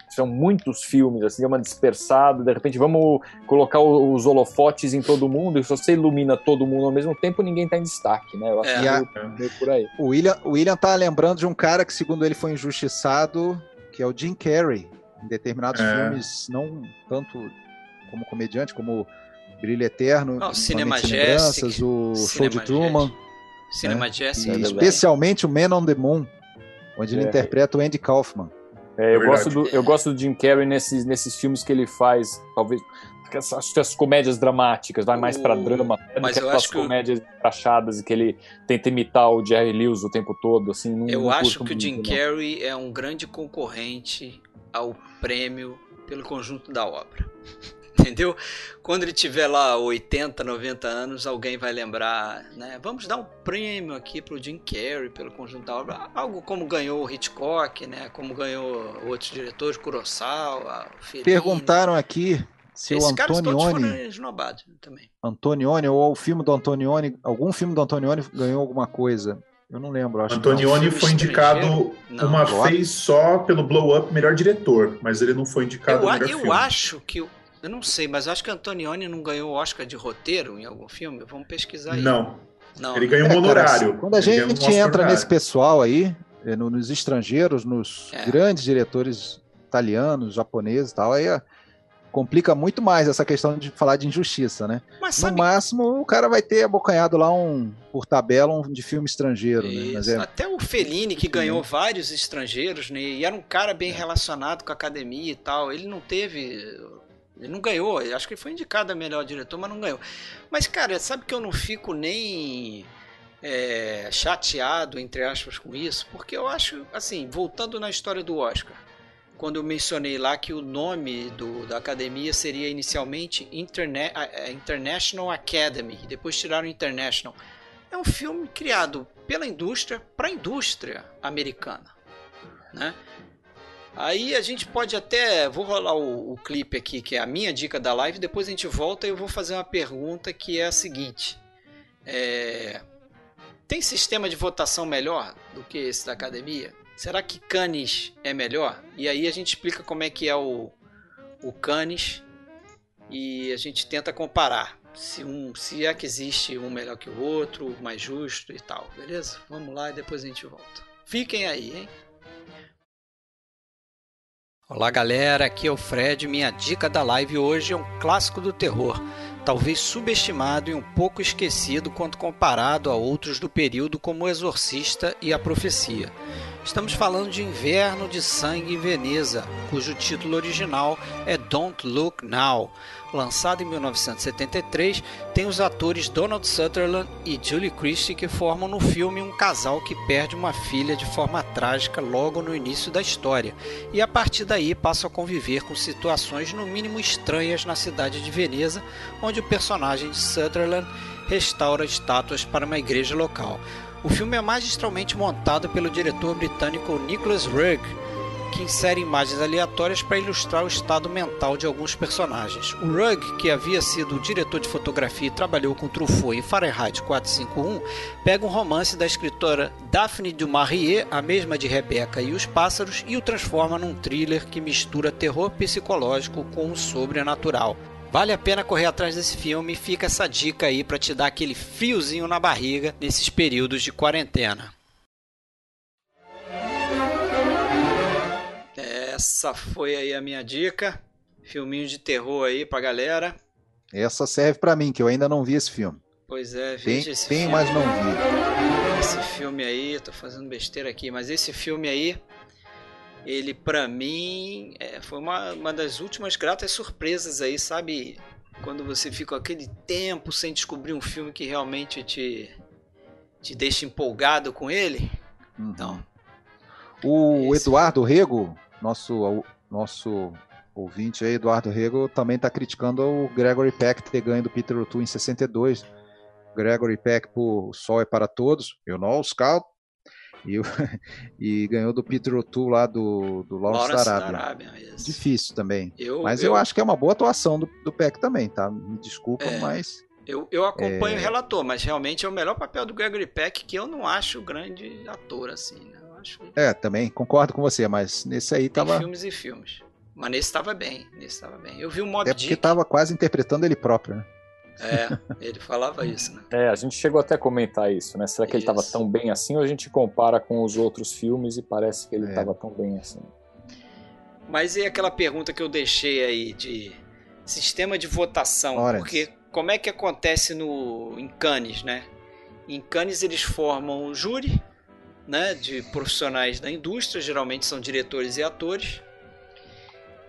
são muitos filmes, assim, deu uma dispersada, de repente vamos colocar os holofotes em todo mundo, e se você ilumina todo mundo ao mesmo tempo, ninguém está em destaque, né? Eu acho é. que é meio por aí. O William, o William tá lembrando de um cara que, segundo ele, foi injustiçado, que é o Jim Carrey em determinados é. filmes, não tanto como comediante, como Brilho Eterno, oh, Cinema Lembranças, o Cinema Show de Truman. Cinema né? Jessica. especialmente o Man on the Moon, onde é. ele interpreta o Andy Kaufman. É, eu, gosto do, eu gosto do Jim Carrey nesses, nesses filmes que ele faz, talvez acho que as comédias dramáticas, vai mais para drama, mas do que as comédias encaixadas e que ele tenta imitar o Jerry Lewis o tempo todo, assim. Não, eu não acho que o Jim Carrey é um grande concorrente ao prêmio pelo conjunto da obra. Entendeu? Quando ele tiver lá 80, 90 anos, alguém vai lembrar, né? Vamos dar um prêmio aqui pro Jim Carrey pelo conjunto da obra, algo como ganhou o Hitchcock, né? Como ganhou outros diretores, Kurosawa, Fellini. Perguntaram aqui se Esse o Antonioni também. Antonioni ou o filme do Antonioni, algum filme do Antonioni ganhou alguma coisa. Eu não lembro. Acho Antonioni foi indicado não. uma vez só pelo Blow Up melhor diretor, mas ele não foi indicado eu, melhor eu filme. acho que eu não sei, mas acho que Antonioni não ganhou o Oscar de roteiro em algum filme. Vamos pesquisar aí. Não. não. Ele ganhou um é, honorário. Cara, quando a gente um entra nesse pessoal aí, é, nos estrangeiros, nos é. grandes diretores italianos, japoneses e tal, aí complica muito mais essa questão de falar de injustiça, né? Mas no máximo, o cara vai ter abocanhado lá um, por tabela, um de filme estrangeiro, né? é... Até o Fellini, que ganhou vários estrangeiros, né? E era um cara bem é. relacionado com a academia e tal. Ele não teve... Ele não ganhou, acho que ele foi indicado a melhor diretor, mas não ganhou. Mas, cara, sabe que eu não fico nem... É, chateado, entre aspas, com isso, porque eu acho, assim, voltando na história do Oscar, quando eu mencionei lá que o nome do, da academia seria inicialmente Interne International Academy, depois tiraram International. É um filme criado pela indústria para a indústria americana, né? Aí a gente pode até. Vou rolar o, o, clipe aqui, que é a minha dica da live. Depois a gente volta e eu vou fazer uma pergunta que é a seguinte: é, Tem sistema de votação melhor do que esse da academia? será que Cannes é melhor? E aí a gente explica como é que é o, o Cannes e a gente tenta comparar se, um, se é que existe um melhor que o outro, mais justo e tal, beleza? Vamos lá e depois a gente volta. Fiquem aí, hein? Olá galera, aqui é o Fred. Minha dica da live hoje é um clássico do terror, talvez subestimado e um pouco esquecido quando comparado a outros do período como O Exorcista e A Profecia. Estamos falando de Inverno de Sangue em Veneza, cujo título original é Don't Look Now. Lançado em 1973, tem os atores Donald Sutherland e Julie Christie que formam no filme um casal que perde uma filha de forma trágica logo no início da história, e a partir daí passam a conviver com situações no mínimo estranhas na cidade de Veneza, onde o personagem de Sutherland restaura estátuas para uma igreja local. O filme é magistralmente montado pelo diretor britânico Nicholas Rugg, que insere imagens aleatórias para ilustrar o estado mental de alguns personagens. O Rugg, que havia sido diretor de fotografia e trabalhou com Truffaut em Fahrenheit 451, pega um romance da escritora Daphne du Maurier, a mesma de Rebecca e os Pássaros, e o transforma num thriller que mistura terror psicológico com o sobrenatural. Vale a pena correr atrás desse filme, fica essa dica aí para te dar aquele friozinho na barriga nesses períodos de quarentena. Essa foi aí a minha dica. Filminho de terror aí pra galera. Essa serve para mim, que eu ainda não vi esse filme. Pois é, veja tem, esse tem, filme. mas não vi. Esse filme aí, tô fazendo besteira aqui, mas esse filme aí ele para mim é, foi uma, uma das últimas gratas surpresas aí, sabe? Quando você fica aquele tempo sem descobrir um filme que realmente te, te deixa empolgado com ele. Uhum. Então. O Esse... Eduardo Rego, nosso, nosso ouvinte aí, Eduardo Rego, também está criticando o Gregory Peck ter ganho do Peter O'Toole em 62. Gregory Peck por O Sol é para Todos, eu não scout, e, <laughs> e, ganhou do Peter O'Toole lá do, do Lawrence, da Arábia. Difícil também. Eu, mas eu... eu... acho que é uma boa atuação do, do Peck também, tá? Me desculpa, é, mas. Eu, eu acompanho é... o relator, mas realmente é o melhor papel do Gregory Peck, que eu não acho grande ator, assim, né? Acho... É, também, concordo com você, mas nesse aí tava. Tem filmes e filmes. Mas nesse estava bem, nesse estava bem. Eu vi o Mob É porque tava quase interpretando ele próprio, né? É, ele falava isso, né? É, a gente chegou até a comentar isso, né? Será que isso. ele estava tão bem assim ou a gente compara com os outros filmes e parece que ele estava é. tão bem assim? Mas e aquela pergunta que eu deixei aí de sistema de votação? Porque como é que acontece no em Cannes, né? Em Cannes eles formam um júri, né, de profissionais da indústria, geralmente são diretores e atores.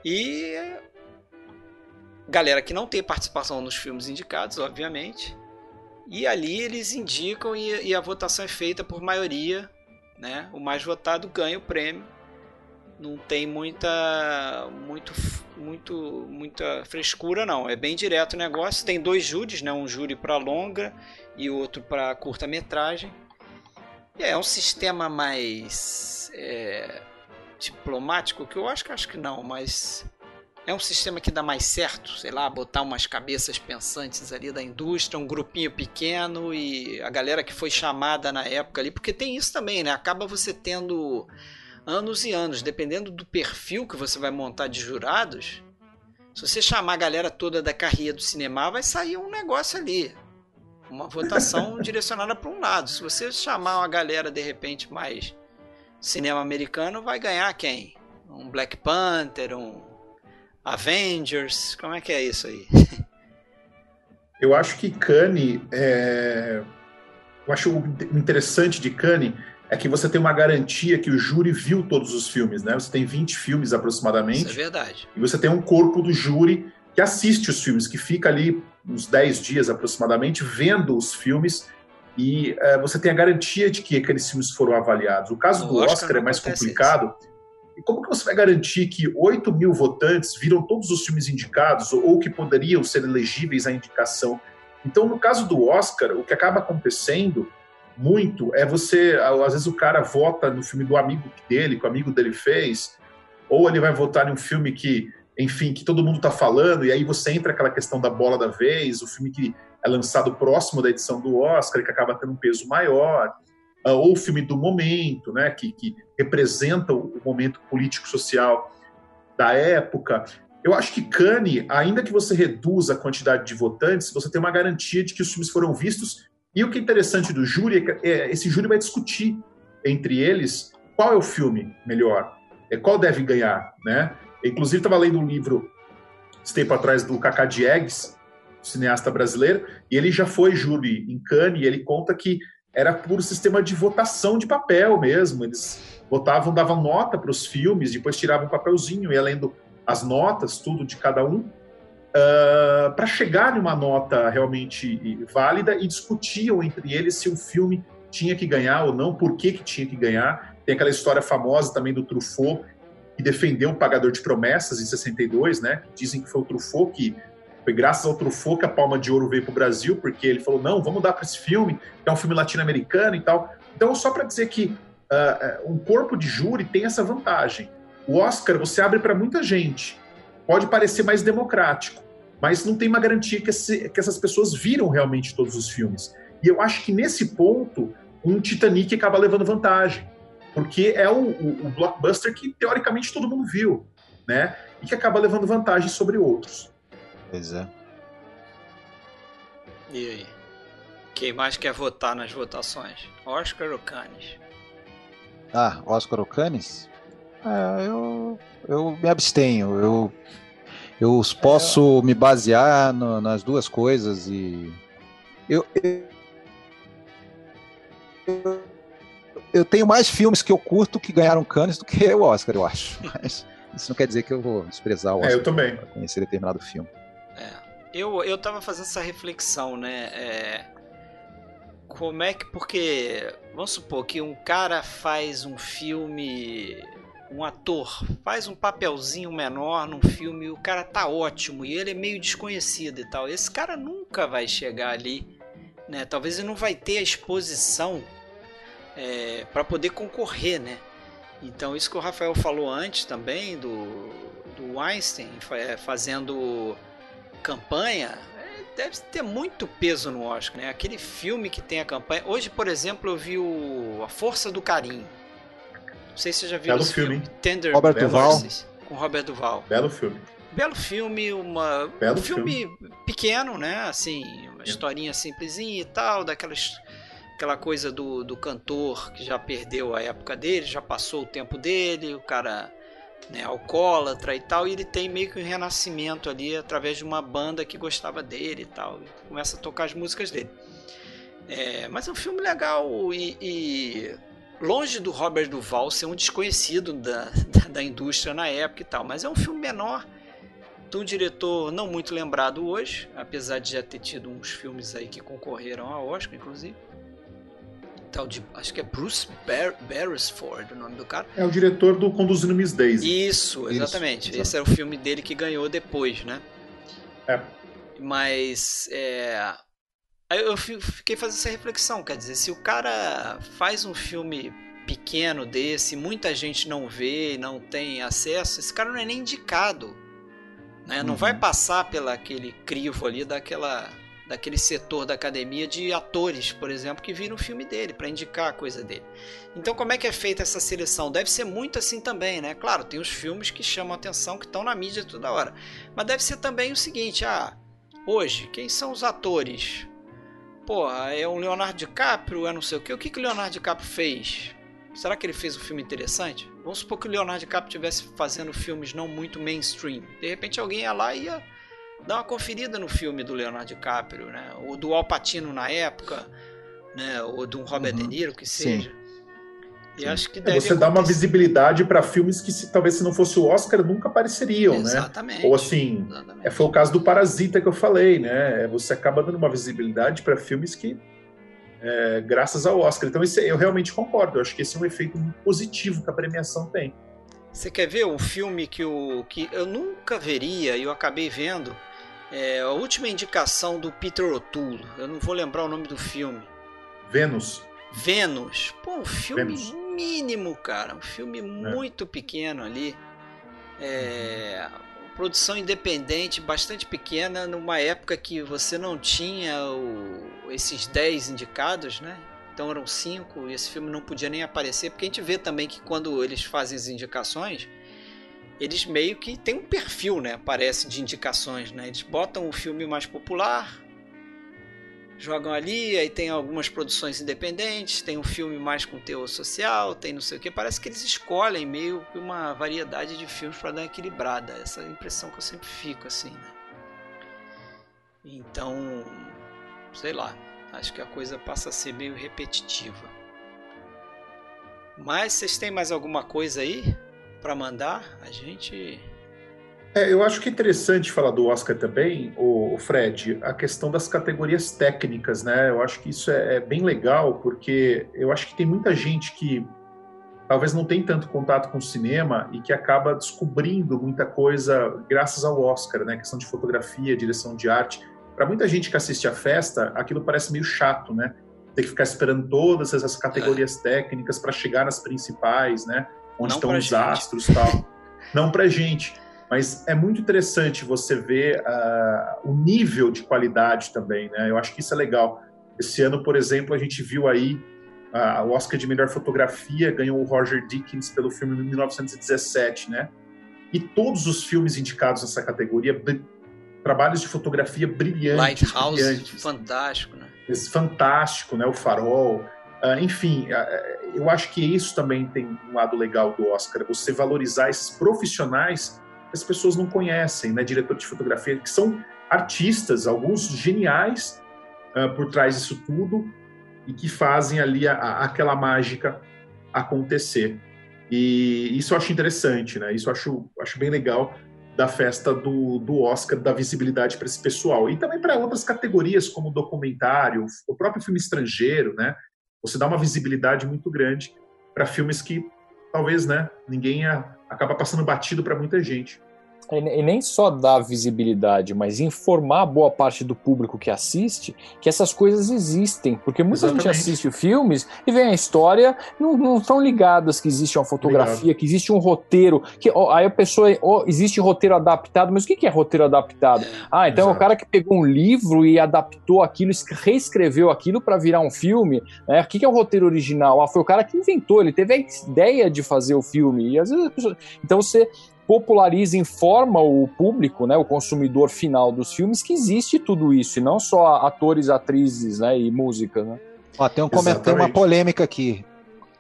E galera que não tem participação nos filmes indicados, obviamente. E ali eles indicam e, e, a votação é feita por maioria, né? O mais votado ganha o prêmio. Não tem muita muito muito muita frescura não, é bem direto o negócio. Tem dois júris, né? Um júri para longa e outro para curta-metragem. É um sistema mais é, diplomático que eu acho que acho que não, mas é um sistema que dá mais certo, sei lá, botar umas cabeças pensantes ali da indústria, um grupinho pequeno e a galera que foi chamada na época ali, porque tem isso também, né? Acaba você tendo anos e anos, dependendo do perfil que você vai montar de jurados. Se você chamar a galera toda da carreira do cinema, vai sair um negócio ali. Uma votação <laughs> direcionada para um lado. Se você chamar uma galera de repente mais cinema americano, vai ganhar quem? Um Black Panther, um Avengers? Como é que é isso aí? <laughs> Eu acho que Kanye, é... eu acho interessante de Kanye é que você tem uma garantia que o júri viu todos os filmes, né? Você tem 20 filmes aproximadamente. Isso é verdade. E você tem um corpo do júri que assiste os filmes, que fica ali uns 10 dias aproximadamente vendo os filmes e é, você tem a garantia de que aqueles filmes foram avaliados. O caso no do Oscar, Oscar é mais complicado. Isso e como que você vai garantir que 8 mil votantes viram todos os filmes indicados ou que poderiam ser elegíveis à indicação? Então, no caso do Oscar, o que acaba acontecendo muito é você, às vezes o cara vota no filme do amigo dele, que o amigo dele fez, ou ele vai votar em um filme que, enfim, que todo mundo está falando, e aí você entra aquela questão da bola da vez, o filme que é lançado próximo da edição do Oscar, que acaba tendo um peso maior. Ah, ou o filme do momento, né, que, que representa o momento político-social da época. Eu acho que Cannes, ainda que você reduza a quantidade de votantes, você tem uma garantia de que os filmes foram vistos. E o que é interessante do júri é que é, esse júri vai discutir entre eles qual é o filme melhor, é, qual deve ganhar, né? Inclusive, estava lendo um livro esse tempo atrás do Cacá Diegues, cineasta brasileiro, e ele já foi júri em Cannes, e ele conta que era por sistema de votação de papel mesmo. Eles votavam, davam nota para os filmes, depois tiravam um papelzinho, ia lendo as notas, tudo de cada um, uh, ah, para chegar numa nota realmente válida e discutiam entre eles se o filme tinha que ganhar ou não, por que, que tinha que ganhar. Tem aquela história famosa também do Truffaut, que defendeu o Pagador de Promessas em 62, né? Dizem que foi o Truffaut que foi graças ao Truffaut que a Palma de Ouro veio para o Brasil, porque ele falou: não, vamos dar para esse filme, que é um filme latino-americano e tal. Então, só para dizer que uh, um corpo de júri tem essa vantagem. O Oscar você abre para muita gente. Pode parecer mais democrático, mas não tem uma garantia que, esse, que essas pessoas viram realmente todos os filmes. E eu acho que nesse ponto, um Titanic acaba levando vantagem, porque é o, o, o blockbuster que teoricamente todo mundo viu, né? E que acaba levando vantagem sobre outros. Pois é. E aí? Quem mais quer votar nas votações? Oscar ou Cannes? Ah, Oscar ou Cannes? É, eu, eu me abstenho. Eu, eu posso é. me basear no, nas duas coisas e. Eu, eu, eu, tenho mais filmes que eu curto que ganharam Cannes do que o Oscar, eu acho. <laughs> Mas isso não quer dizer que eu vou desprezar o Oscar. É, eu também. Pra conhecer determinado filme. Eu, eu tava fazendo essa reflexão, né? É, como é que. Porque. Vamos supor que um cara faz um filme um ator faz um papelzinho menor num filme, o cara tá ótimo e ele é meio desconhecido e tal. Esse cara nunca vai chegar ali, né? Talvez ele não vai ter a exposição é, para poder concorrer, né? Então isso que o Rafael falou antes também do, do Einstein é, fazendo campanha é, deve ter muito peso no Oscar, né? Aquele filme que tem a campanha. Hoje, por exemplo, eu vi o A Força do Carinho. Não sei se você já viu esse filme. filme. Tender Robert Duval. com Robert Duval. Belo filme. Belo filme, uma Belo um filme, pequeno, né? Assim, uma historinha simplesinha e tal, daquelas aquela coisa do, do cantor que já perdeu a época dele, já passou o tempo dele, o cara né, alcoólatra e tal, e ele tem meio que um renascimento ali através de uma banda que gostava dele e tal, e começa a tocar as músicas dele. É, mas é um filme legal e, e longe do Robert Duval ser um desconhecido da, da, da, indústria na época e tal, mas é um filme menor, de um diretor não muito lembrado hoje, apesar de já ter tido uns filmes aí que concorreram a Oscar, inclusive. Tal de, acho que é Bruce Bar Beresford o nome do cara. É o diretor do Conduzindo Miss Daisy. Isso, exatamente. Isso, Esse era o filme dele que ganhou depois, né? É. Mas é, Aí eu fiquei fazendo essa reflexão, quer dizer, se o cara faz um filme pequeno desse, muita gente não vê, não tem acesso, esse cara não é nem indicado. Né? Não uhum. vai passar pelo aquele crivo ali daquela, daquele setor da academia de atores, por exemplo, que viram o filme dele para indicar a coisa dele. Então, como é que é feita essa seleção? Deve ser muito assim também, né? Claro, tem os filmes que chamam atenção, que estão na mídia toda hora. Mas deve ser também o seguinte: ah, hoje, quem são os atores Porra, é um Leonardo DiCaprio, é não sei o que. O que, que o Leonardo DiCaprio fez? Será que ele fez um filme interessante? Vamos supor que o Leonardo DiCaprio estivesse fazendo filmes não muito mainstream. De repente alguém ia lá e ia dar uma conferida no filme do Leonardo DiCaprio, né? Ou do Al Pacino na época, né? Ou do Robert uhum. De Niro, que seja. Sim. E acho que deve Você dá uma visibilidade para filmes que se, talvez se não fosse o Oscar nunca apareceriam, Exatamente. né? Exatamente. Ou assim, Exatamente. É, foi o caso do Parasita que eu falei, né? Você acaba dando uma visibilidade para filmes que é, graças ao Oscar. Então isso, eu realmente concordo. Eu acho que esse é um efeito muito positivo que a premiação tem. Você quer ver um filme que, o, que eu nunca veria e eu acabei vendo? É a última indicação do Peter O'Toole. Eu não vou lembrar o nome do filme. Vênus. Vênus. Pô, um filme Vênus mínimo, cara. Um filme é. muito pequeno ali. É, produção independente, bastante pequena, numa época que você não tinha o, esses 10 indicados, né? Então eram cinco e esse filme não podia nem aparecer, porque a gente vê também que quando eles fazem as indicações, eles meio que tem um perfil, né? Parece de indicações, né? Eles botam o filme mais popular, jogam ali, aí tem algumas produções independentes, tem um filme mais com teor social, tem não sei o que. Parece que eles escolhem meio que uma variedade de filmes para dar uma equilibrada. Essa é impressão que eu sempre fico assim, né? Então, sei lá, acho que a coisa passa a ser meio repetitiva. Mas vocês têm mais alguma coisa aí para mandar? A gente é, eu acho que é interessante falar do Oscar também, o Fred, a questão das categorias técnicas, né? Eu acho que isso é, é, bem legal, porque eu acho que tem muita gente que talvez não tem tanto contato com o cinema e que acaba descobrindo muita coisa graças ao Oscar, né? Questão de fotografia, direção de arte. Para muita gente que assiste a festa, aquilo parece meio chato, né? Ter que ficar esperando todas essas categorias é. técnicas para chegar nas principais, né? Onde não estão os gente. astros e tal. não para gente. Mas é muito interessante você ver uh, o nível de qualidade também, né? Eu acho que isso é legal. Esse ano, por exemplo, a gente viu aí uh, o Oscar de melhor fotografia ganhou o Roger Dickens pelo filme de 1917, né? E todos os filmes indicados nessa categoria, trabalhos de fotografia brilhantes. Lighthouse, brilhantes. fantástico, né? Esse fantástico, né? O Farol. Uh, enfim, eu acho que isso também tem um lado legal do Oscar, você valorizar esses profissionais as pessoas não conhecem, né? Diretor de fotografia, que são artistas, alguns geniais uh, por trás disso tudo e que fazem ali a, a, aquela mágica acontecer. E isso eu acho interessante, né? Isso eu acho, acho bem legal da festa do, do Oscar, da visibilidade para esse pessoal. E também para outras categorias, como documentário, o próprio filme estrangeiro, né? Você dá uma visibilidade muito grande para filmes que talvez, né, ninguém ia, acaba passando batido para muita gente. E nem só dar visibilidade, mas informar boa parte do público que assiste que essas coisas existem. Porque muita Exatamente. gente assiste filmes e vem a história, não, não estão ligadas que existe uma fotografia, Obrigado. que existe um roteiro. Que, ó, aí a pessoa, ó, existe roteiro adaptado, mas o que é roteiro adaptado? Ah, então Exato. é o cara que pegou um livro e adaptou aquilo, reescreveu aquilo para virar um filme. Né? O que é o roteiro original? Ah, foi o cara que inventou, ele teve a ideia de fazer o filme. E às vezes pessoa... Então você populariza, informa o público, né, o consumidor final dos filmes, que existe tudo isso, e não só atores, atrizes né, e música. Né? Ó, tem um comentário, uma polêmica aqui.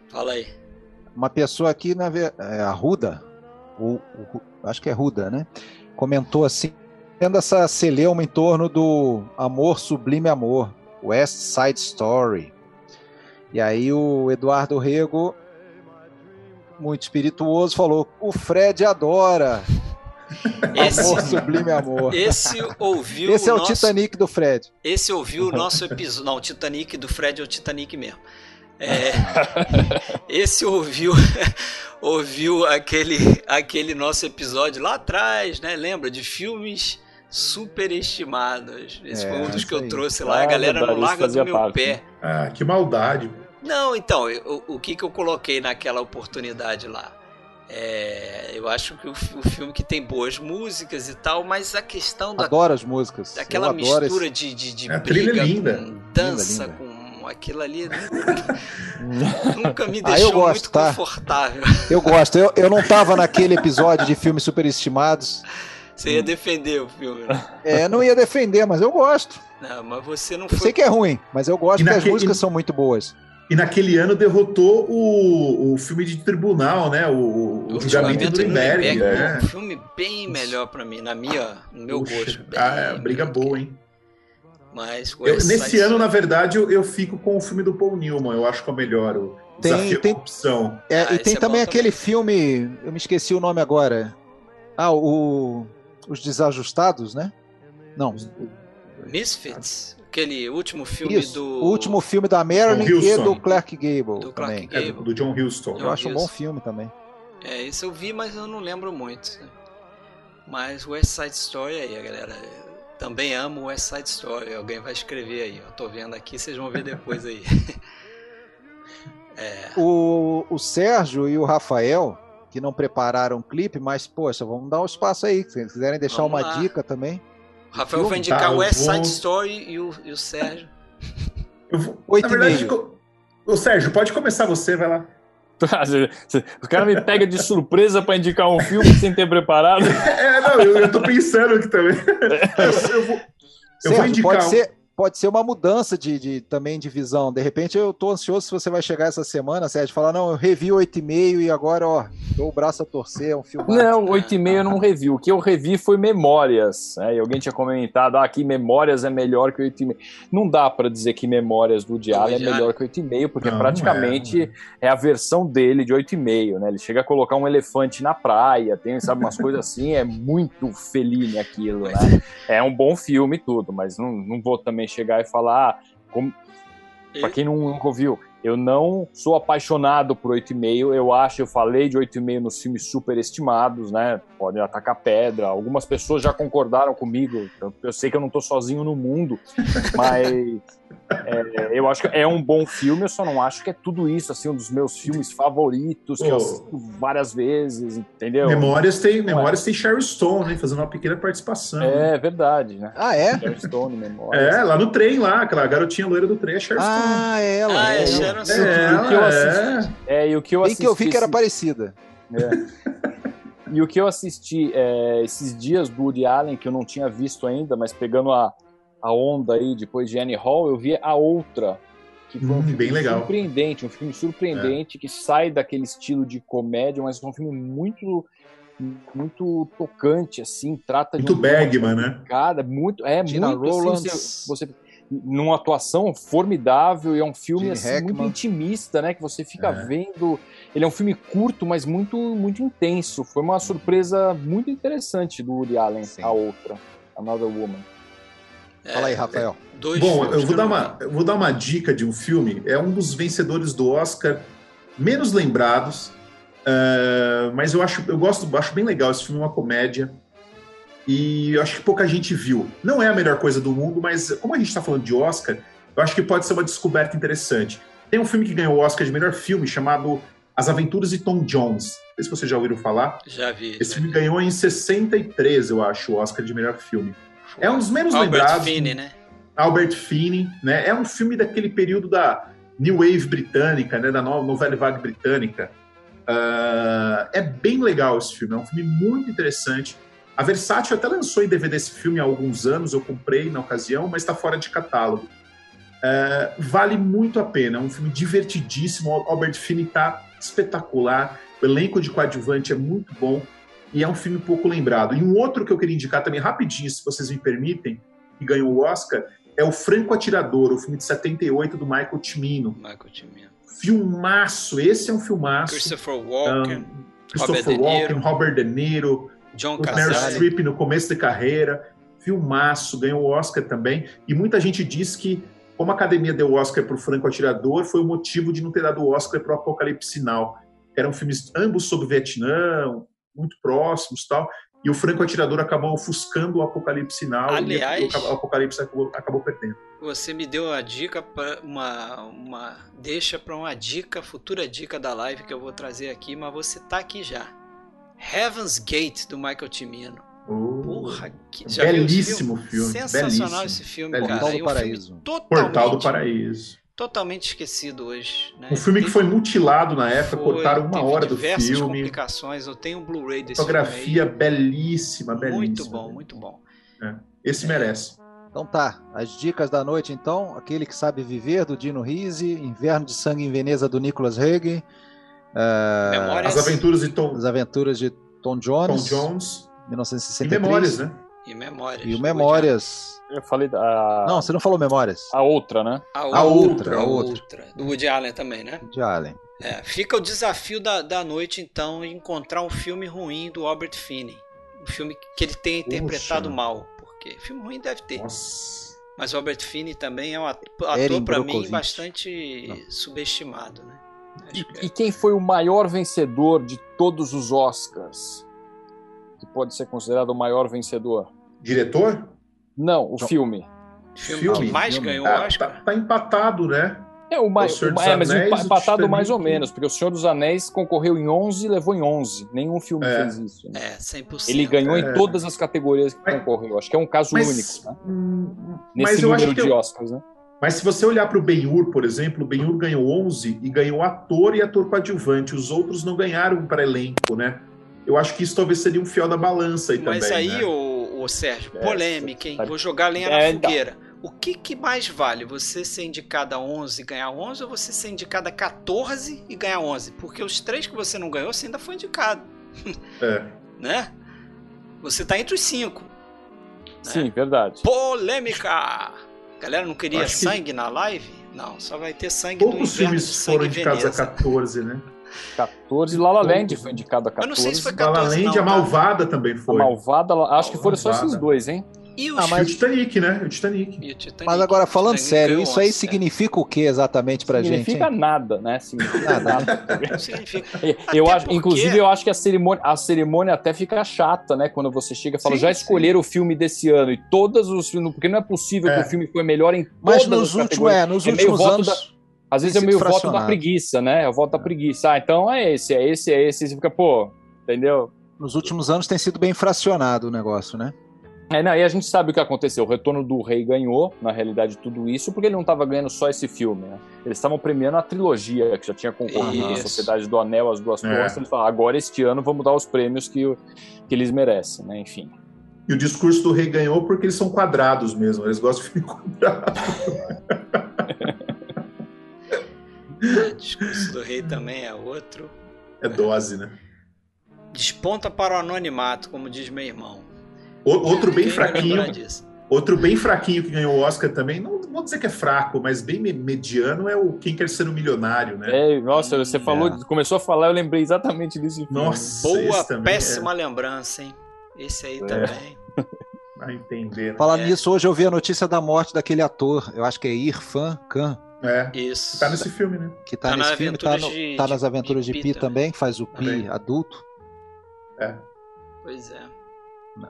Fala aí. Uma pessoa aqui, na é, a Ruda, o, o, acho que é Ruda, né? Comentou assim, tendo essa celeuma em torno do Amor Sublime Amor, West Side Story. E aí o Eduardo Rego muito espirituoso, falou: o Fred adora. <laughs> Esse, amor, sublime amor. Esse ouviu. Esse é o, nosso, Titanic do Fred. Esse ouviu o nosso episódio. Não, o Titanic do Fred é o Titanic mesmo. É, <laughs> esse ouviu <laughs> ouviu aquele aquele nosso episódio lá atrás, né? Lembra de filmes superestimados. Esse é, foi um dos que eu trouxe lá. a galera não larga do meu parte. pé. Ah, que maldade. Não, então, eu, o que, que eu coloquei naquela oportunidade lá? É, eu acho que o, o, filme que tem boas músicas e tal, mas a questão da. Adoro as músicas. Daquela mistura esse... de, de, de é, briga linda. com dança, linda, linda. com aquilo ali. <laughs> Nunca, me deixou ah, eu gosto, muito tá? confortável. Eu gosto. Eu, eu não tava naquele episódio de filmes superestimados. Você ia defender o filme, né? É, não ia defender, mas eu gosto. Não, mas você não eu foi. Eu sei que é ruim, mas eu gosto porque naquele... as músicas são muito boas. E naquele ano derrotou o, o filme de tribunal, né? O, o, o julgamento do Nuremberg. É. Um filme bem melhor para mim, na minha, no meu Puxa, gosto. Bem ah, é, briga boa, hein? Mas eu, nesse ano, na verdade, eu, eu, fico com o filme do Paul Newman. Eu acho que é o melhor. O tem, tem opção. É, ah, e tem é também aquele também. filme. Eu me esqueci o nome agora. Ah, o os desajustados, né? Não. Misfits. Aquele último filme Isso, do. O último filme da Marilyn e do Clark Gable. Do Clark Gable. É, do John Huston. eu acho um bom filme também. É, isso eu vi, mas eu não lembro muito. Mas West Side Story aí, galera. Também amo West Side Story. Alguém vai escrever aí. Eu tô vendo aqui, vocês vão ver depois aí. <laughs> é. o, o Sérgio e o Rafael, que não prepararam o clipe, mas, poxa, vamos dar um espaço aí. Se quiserem deixar vamos uma lá. dica também. O Rafael vai indicar tá, West Side vou... Story e o, e o Sérgio. <laughs> Eu vou... Oito Na verdade, o Sérgio, pode começar você, vai lá. <laughs> o cara me pega de surpresa para indicar um filme sem ter preparado. <laughs> É, não, eu, eu tô pensando aqui também. Eu, eu vou, eu Sérgio, vou indicar. Pode ser, pode ser uma mudança de, de, também de visão. De repente eu tô ansioso se você vai chegar essa semana, Sérgio, falar, não, eu revi 8,5 e agora, ó, dou o braço a torcer, é um filme. Não, 8,5 eu não revi. O que eu revi foi Memórias. Né? E alguém tinha comentado, ah, que Memórias é melhor que 8,5. Não dá para dizer que Memórias do Diário é melhor que 8,5, porque não, praticamente é, é. é, a versão dele de 8,5, né? Ele chega a colocar um elefante na praia, tem, sabe, umas coisas assim, é muito feliz aquilo, né? É um bom filme tudo, mas não, não vou também também chegar e falar, ah, como... para quem não, nunca ouviu, eu não sou apaixonado por 8,5. Eu acho, eu falei de 8,5 nos filmes superestimados, né? Podem atacar pedra. Algumas pessoas já concordaram comigo. Eu, eu sei que eu não estou sozinho no mundo, <laughs> mas é, eu acho que é um bom filme. Eu só não acho que é tudo isso, assim, um dos meus filmes favoritos, que oh. eu assisto várias vezes, entendeu? Memórias tem, Memórias é. tem Sherry Stone, né? Fazendo uma pequena participação. É né? verdade, né? Ah, é? Sherry Stone, Memórias. É, lá no trem, lá, aquela garotinha loira do trem, é Sherry Stone. Ah, é ela. Ah, é, é assim. É, o que eu assisti, é. e o que eu assisti, e que eu vi que era parecida. É. E o que eu assisti é, esses dias do Woody Allen, que eu não tinha visto ainda, mas pegando a, a onda aí depois de Annie Hall, eu vi a outra, que foi um hum, filme bem legal. surpreendente, um filme surpreendente é. que sai daquele estilo de comédia, mas é um filme muito muito tocante assim, trata muito de um Bergman, né? Cada muito é Gina muito Roland. Assim, você, você numa atuação formidável e é um filme assim, muito intimista, né? Que você fica é. vendo. Ele é um filme curto, mas muito, muito intenso. Foi uma surpresa muito interessante do Woody Allen, Sim. a outra, Another Woman. É, Fala aí, Rafael. É, Bom, eu vou dar, uma, eu vou dar uma dica de um filme. É um dos vencedores do Oscar menos lembrados, Uh, mas eu acho, eu gosto, acho bem legal esse filme, é uma comédia. E eu acho que pouca gente viu. Não é a melhor coisa do mundo, mas como a gente está falando de Oscar, eu acho que pode ser uma descoberta interessante. Tem um filme que ganhou o Oscar de melhor filme chamado As Aventuras de Tom Jones. Não sei se vocês já ouviram falar. Já vi. Esse já filme vi. ganhou em 63, eu acho, o Oscar de melhor filme. É um dos menos Albert lembrados. Finney, né? Albert Finney, né? É um filme daquele período da New Wave britânica, né? Da no- novela vague britânica. Ah, é bem legal esse filme, é um filme muito interessante. A Versátil até lançou em DVD esse filme há alguns anos, eu comprei na ocasião, mas está fora de catálogo. Ah, vale muito a pena, é um filme divertidíssimo. O Albert Finney está espetacular, o elenco de coadjuvante é muito bom e é um filme pouco lembrado. E um outro que eu queria indicar também, rapidinho, se vocês me permitem, que ganhou o Oscar, é o Franco Atirador, o filme de 78 do Michael Cimino. Michael Cimino. Filmaço, esse é um filmaço. Christopher Walken, Um, Christopher Robert De Walken, Niro. Robert De Niro, John Meryl. Streep no começo da carreira. Filmaço, ganhou o Oscar também. E muita gente diz que, como a academia deu o Oscar para o Franco Atirador, foi o motivo de não ter dado o Oscar para o Apocalipse Sinal. Eram filmes ambos sobre o Vietnã, muito próximos e tal. E o Franco Atirador acabou ofuscando o Apocalipse Sinal Aliás- e o Apocalipse acabou, acabou perdendo. Você me deu a dica para uma, uma deixa para uma dica, futura dica da live que eu vou trazer aqui, mas você tá aqui já. Heaven's Gate do Michael Cimino. Oh, Porra, que belíssimo filme. Sensacional belíssimo. esse filme, Belíssimo. cara. Portal do um filme Paraíso. Portal do Paraíso. Totalmente esquecido hoje. Né? Um filme que foi mutilado na época, foi, cortaram uma hora do diversas filme. complicações. Eu tenho um Blu-ray desse Fotografia filme belíssima, belíssima. Muito bom, muito bom. Esse merece. Então tá, as dicas da noite então, aquele que sabe viver do Dino Risi, Inverno de Sangue em Veneza do Nicholas Hague, ah, Memórias As Aventuras de Tom, As Aventuras de Tom Tom Jones, Jones e 1963, Memórias, né? E Memórias. e o Memórias. Eu falei da. Não, você não falou Memórias. A outra, né? Woody Allen. A a outra, a outra. Do Woody Allen também, né? De Allen. É, fica o desafio da, da noite, então, encontrar um filme ruim do Albert Finney. Um filme que ele tenha interpretado Puxa. mal. Porque filme ruim deve ter. Nossa. Mas o Albert Finney também é um ator, pra mim, bastante Não. subestimado, né? E, e quem foi o maior vencedor de todos os Oscars? Que pode ser considerado o maior vencedor? Diretor? Não, o John- filme. o filme, filme, que mais filme. ganhou Ah, o tá, tá empatado, né? É, o mais, O dos é, mas Anéis, empa- o empatado mais ou menos, porque o Senhor dos Anéis concorreu em 11 e levou em 11. Nenhum filme É. fez isso. né? É, 100%. Ele ganhou É. em todas as categorias que Mas- concorreu. Acho que é um caso Mas, único, né? hum, Nesse mas eu acho número que de eu- Oscars, né? Mas se você olhar para o Ben-Hur, por exemplo, o Ben-Hur ganhou 11 e ganhou ator e ator coadjuvante. Os outros não ganharam para elenco, né? Eu acho que isso talvez seria um fiel da balança aí Mas também, aí, né? o, o Sérgio, É, polêmica, hein? tá- Vou jogar lenha É, na então. fogueira. O que, que mais vale? Você ser indicado a 11 e ganhar 11 ou você ser indicado a 14 e ganhar 11? Porque os três que você não ganhou, você ainda foi indicado, É. <laughs> né? Você tá entre os cinco. Sim, verdade. Polêmica! Galera, não queria Acho que- sangue na live? Não, só vai ter sangue do Poucos inverno de filmes sangue foram indicados a Veneza. 14, né? <laughs> 14. La La Land foi indicado a Eu 14. não sei se foi La La 14 Land, não, a tá? Malvada também A foi. Malvada, acho que foram só esses dois, hein? E o, Ah, E o mas- Titanic, né? O Titanic. e o Titanic? Mas agora, falando Titanic sério, isso aí 11, significa o que exatamente pra gente? Significa nada, né? Significa Nada, significa. <laughs> Eu acho, porque- inclusive, eu acho que a cerimônia, a cerimônia até fica chata, né? Quando você chega e fala, Sim, já sim. escolheram o filme desse ano e todos os filmes, porque não é possível É. que o filme foi melhor em Mas todas nos as últimos, é, nos É últimos anos. Às vezes é tem meio voto da fracionado. preguiça, né? É o voto da preguiça. Ah, então é esse, é esse, é esse. Você fica, pô, entendeu? Nos últimos anos tem sido bem fracionado o negócio, né? É, não, e a gente sabe o que aconteceu. O Retorno do Rei ganhou, na realidade, tudo isso, porque ele não estava ganhando só esse filme, né? Eles estavam premiando a trilogia, que já tinha concorrido Isso. a Sociedade do Anel, As Duas É. Costas. Eles falaram, agora este ano vamos dar os prêmios que, que eles merecem, né? Enfim. E o discurso do rei ganhou porque eles são quadrados mesmo. Eles gostam de filme quadrado. <laughs> O discurso do rei também é outro. É dose, né? Desponta para o anonimato, como diz meu irmão. O- outro bem fraquinho. lembrar disso? Outro bem fraquinho que ganhou o Oscar também, não vou dizer que é fraco, mas bem me- mediano é o Quem Quer Ser um Milionário, né? É, nossa, você falou, começou a falar, eu lembrei exatamente filme. Nossa, Boa, também péssima lembrança, hein? Esse aí também. é, vai entender. né? Falando É. nisso, hoje eu vi a notícia da morte daquele ator, eu acho que é Irfan Khan. É. Isso. Tá nesse filme, né? Que tá, Tá nesse nas filme, tá, Aventuras no- de- tá nas aventuras de de, Pi Pi também, faz o Pi Também. adulto. É. Pois é. Não.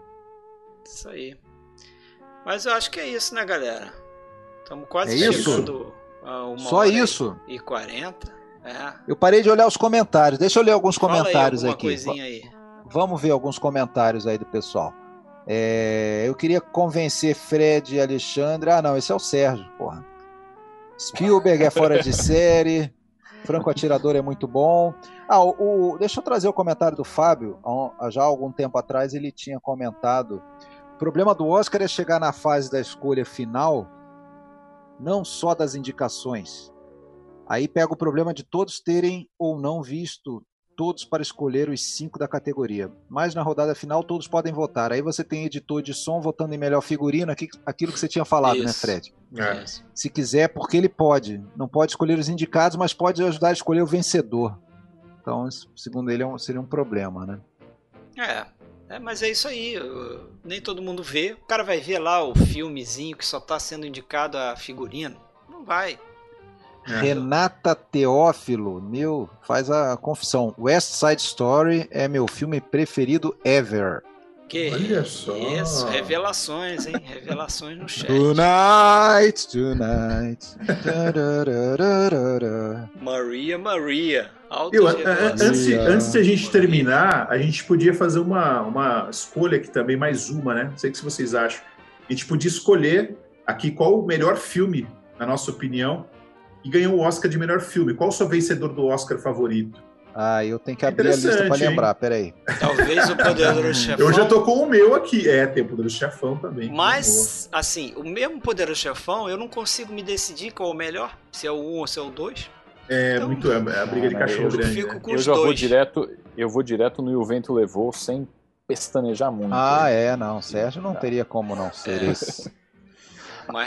Isso aí. Mas eu acho que é isso, né, galera? Estamos quase É isso? chegando a uma Só hora isso. e 40. É. Eu parei de olhar os comentários. Deixa eu ler alguns Fala comentários aqui. coisinha aí. Vamos ver alguns comentários aí do pessoal. É, eu queria convencer Fred e Alexandre. Ah, não, esse é o Sérgio, porra. Spielberg é fora de série. Franco Atirador é muito bom. Ah, o, o- deixa eu trazer o comentário do Fábio. Já há algum tempo atrás ele tinha comentado. O problema do Oscar é chegar na fase da escolha final, não só das indicações. Aí pega o problema de todos terem ou não visto todos para escolher os cinco da categoria. Mas na rodada final todos podem votar. Aí você tem editor de som votando em melhor figurino, aqui- aquilo que você tinha falado, né, Isso. Fred? É. Se quiser, porque ele pode. Não pode escolher os indicados, mas pode ajudar a escolher o vencedor. Então, segundo ele, é um- seria um problema, né? É. É, mas é isso aí. eu- Nem todo mundo vê. O cara vai ver lá o filmezinho que só tá sendo indicado a figurino. Não vai. É. Renata Teófilo, meu, faz a confissão. West Side Story é meu filme preferido ever. Que Olha só. isso, revelações, hein? Revelações no chat. Tonight, tonight. Maria, Maria. Eu, a- Autorrevelações. antes, antes de a gente terminar, a gente podia fazer uma, uma escolha aqui também, mais uma, né? Não sei o que vocês acham. A gente podia escolher aqui qual o melhor filme, na nossa opinião, e ganhou o Oscar de melhor filme. Qual o seu vencedor do Oscar favorito? Ah, eu tenho que abrir a lista hein? lembrar, peraí. Talvez o Poderoso <laughs> Chefão. Eu já tô com o meu aqui. É, tem o Poder do Chefão também. Mas, assim, o mesmo Poderoso Chefão, eu não consigo me decidir qual é o melhor. Se é o 1 ou se é o 2. É, Então, muito. É a briga de Ah, cachorro eu grande. fico né? com Eu os já vou dois. direto, eu vou direto no E o Vento Levou sem pestanejar muito. Ah, é, não. Sérgio não teria como não ser É. <laughs>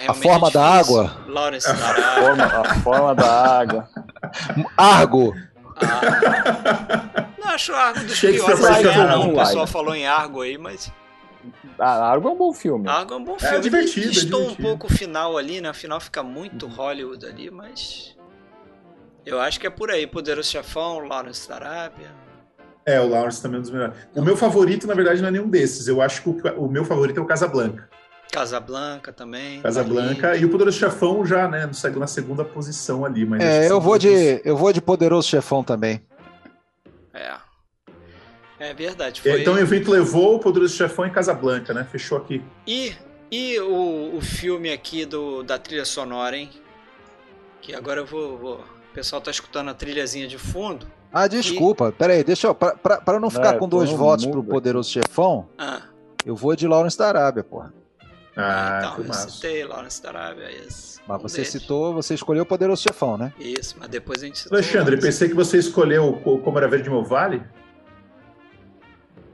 A forma é da água? Lawrence <laughs> A Darabia. forma, a forma da água. Argo! Ah. Não acho Argo dos piores. O pessoal falou em Argo aí, mas A Argo é um bom filme. Argo é um bom É filme. divertido, é Estou um divertido. pouco o final ali, né? O final fica muito Hollywood ali, mas... Eu acho que é por aí. Poderoso Chefão, Lawrence Darabia. É, o Lawrence também é um dos melhores. O meu favorito, na verdade, não é nenhum desses. Eu acho que o, o meu favorito é o Casablanca. Casablanca também. Casablanca e o Poderoso Chefão já, né, na segunda posição ali. Mas É, eu vou de, eu vou de Poderoso Chefão também. É. É verdade. É, Foi... Então o evento levou o Poderoso Chefão em Casablanca, né? Fechou aqui. E, e o, o filme aqui do, da trilha sonora, hein? Que agora eu vou, vou- O pessoal tá escutando a trilhazinha de fundo. Ah, desculpa, peraí, deixa eu. Pra, pra, pra não ficar É, com dois todo votos mundo pro. Poderoso Chefão, Ah, eu vou de Lawrence da Arábia, porra. Ah, então, foi eu massa. citei Lawrence da Arábia. Isso. Mas Um você deles. citou, você escolheu o Poderoso Chefão, né? Isso, mas depois a gente citou. Alexandre, pensei que você escolheu o Como Era Verde Meu Vale.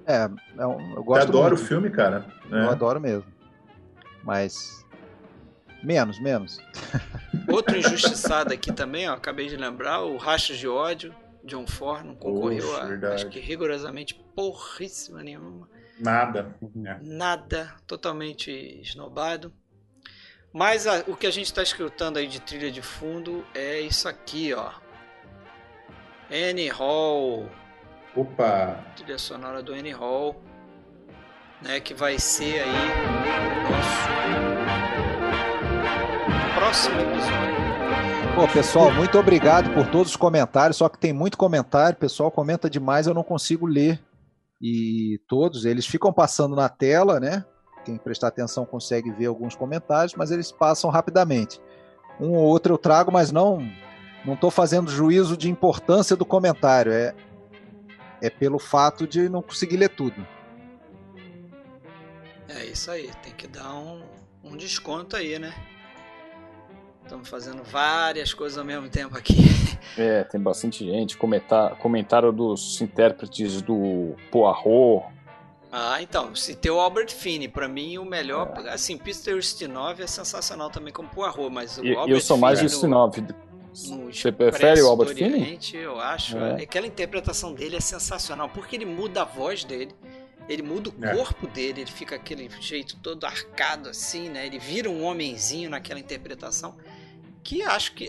É, é um- eu Eu gosto adoro o filme, cara. Eu É. adoro mesmo. Mas. Menos, menos. <laughs> Outro injustiçado aqui também, ó, acabei de lembrar, o Rachos de Ódio, John Ford, não concorreu Poxa, a, verdade. acho que rigorosamente porríssima nenhuma. Nada. É. Nada, totalmente esnobado. Mas a- o que a gente está escutando aí de trilha de fundo é isso aqui, ó. Annie Hall, Opa! trilha sonora do Annie Hall, né, que vai ser aí o nosso próximo episódio. Pô, pessoal, muito obrigado por todos os comentários. Só que tem muito comentário, o pessoal comenta demais, eu não consigo ler. E todos eles ficam passando na tela, né? Quem prestar atenção consegue ver alguns comentários, mas eles passam rapidamente. Um ou outro eu trago, mas não não estou fazendo juízo de importância do comentário. É, é pelo fato de não conseguir ler tudo. É isso aí, tem que dar um, um desconto aí, né? Estamos fazendo várias coisas ao mesmo tempo aqui. <laughs> É, tem bastante gente. Comentar, comentário dos intérpretes do Poirot. Ah, então, citei o Albert Finney, pra mim o melhor, assim, Peter Ustinov é sensacional também como Poirot, mas o E Albert eu sou mais Finney no- Ustinov. no Você prefere o Albert Finney? Eu acho. É. Aquela interpretação dele é sensacional, porque ele muda a voz dele, ele muda o É. corpo dele, ele fica aquele jeito todo arcado assim, né? Ele vira um homenzinho naquela interpretação. que acho que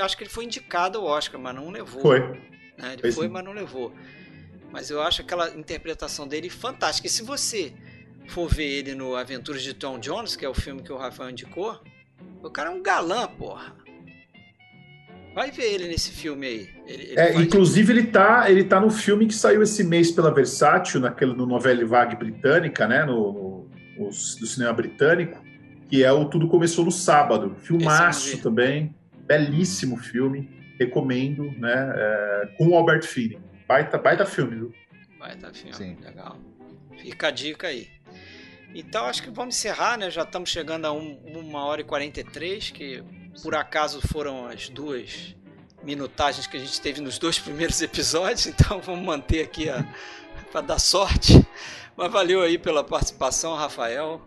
acho que ele foi indicado ao Oscar, mas não levou. Foi. Né? Ele foi, foi mas não levou. Mas eu acho aquela interpretação dele fantástica. E se você for ver ele no Aventuras de Tom Jones, que é o filme que o Rafael indicou, o cara é um galã, porra. Vai ver ele nesse filme aí. Ele, ele é, faz... Inclusive, ele tá, ele tá no filme que saiu esse mês pela Versátil, naquele, no Novelle Vague britânica, né? No, no, no, do cinema britânico, que é o Tudo Começou no Sábado. Filmaço também. Belíssimo filme. Recomendo, né? É, com o Albert Finney. Baita, baita filme, viu? Baita filme, Sim. legal. Fica a dica aí. Então acho que vamos encerrar, né? Já estamos chegando a um, uma hora e 43, que por acaso foram as duas minutagens que a gente teve nos dois <laughs> primeiros episódios, então vamos manter aqui para dar sorte. Mas valeu aí pela participação, Rafael.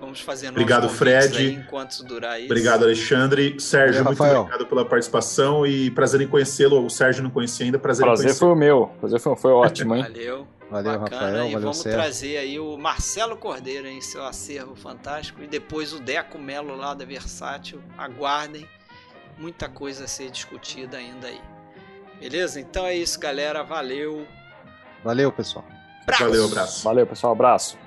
Vamos fazer Obrigado, Fred. Aí, enquanto durar isso. Obrigado, Alexandre. Sérgio, muito Rafael. obrigado pela participação e prazer em conhecê-lo. O Sérgio não conhecia ainda, prazer, prazer foi o meu. Prazer foi, foi ótimo, hein? Valeu. Valeu, Bacana, Rafael. E valeu, vamos Sérgio. trazer aí o Marcelo Cordeiro em seu acervo fantástico e depois o Deco Melo lá da Versátil. Aguardem. Muita coisa a ser discutida ainda aí. Beleza? Então é isso, galera. Valeu. Valeu, pessoal. Abraço. Valeu, abraço. Valeu, pessoal. Abraço.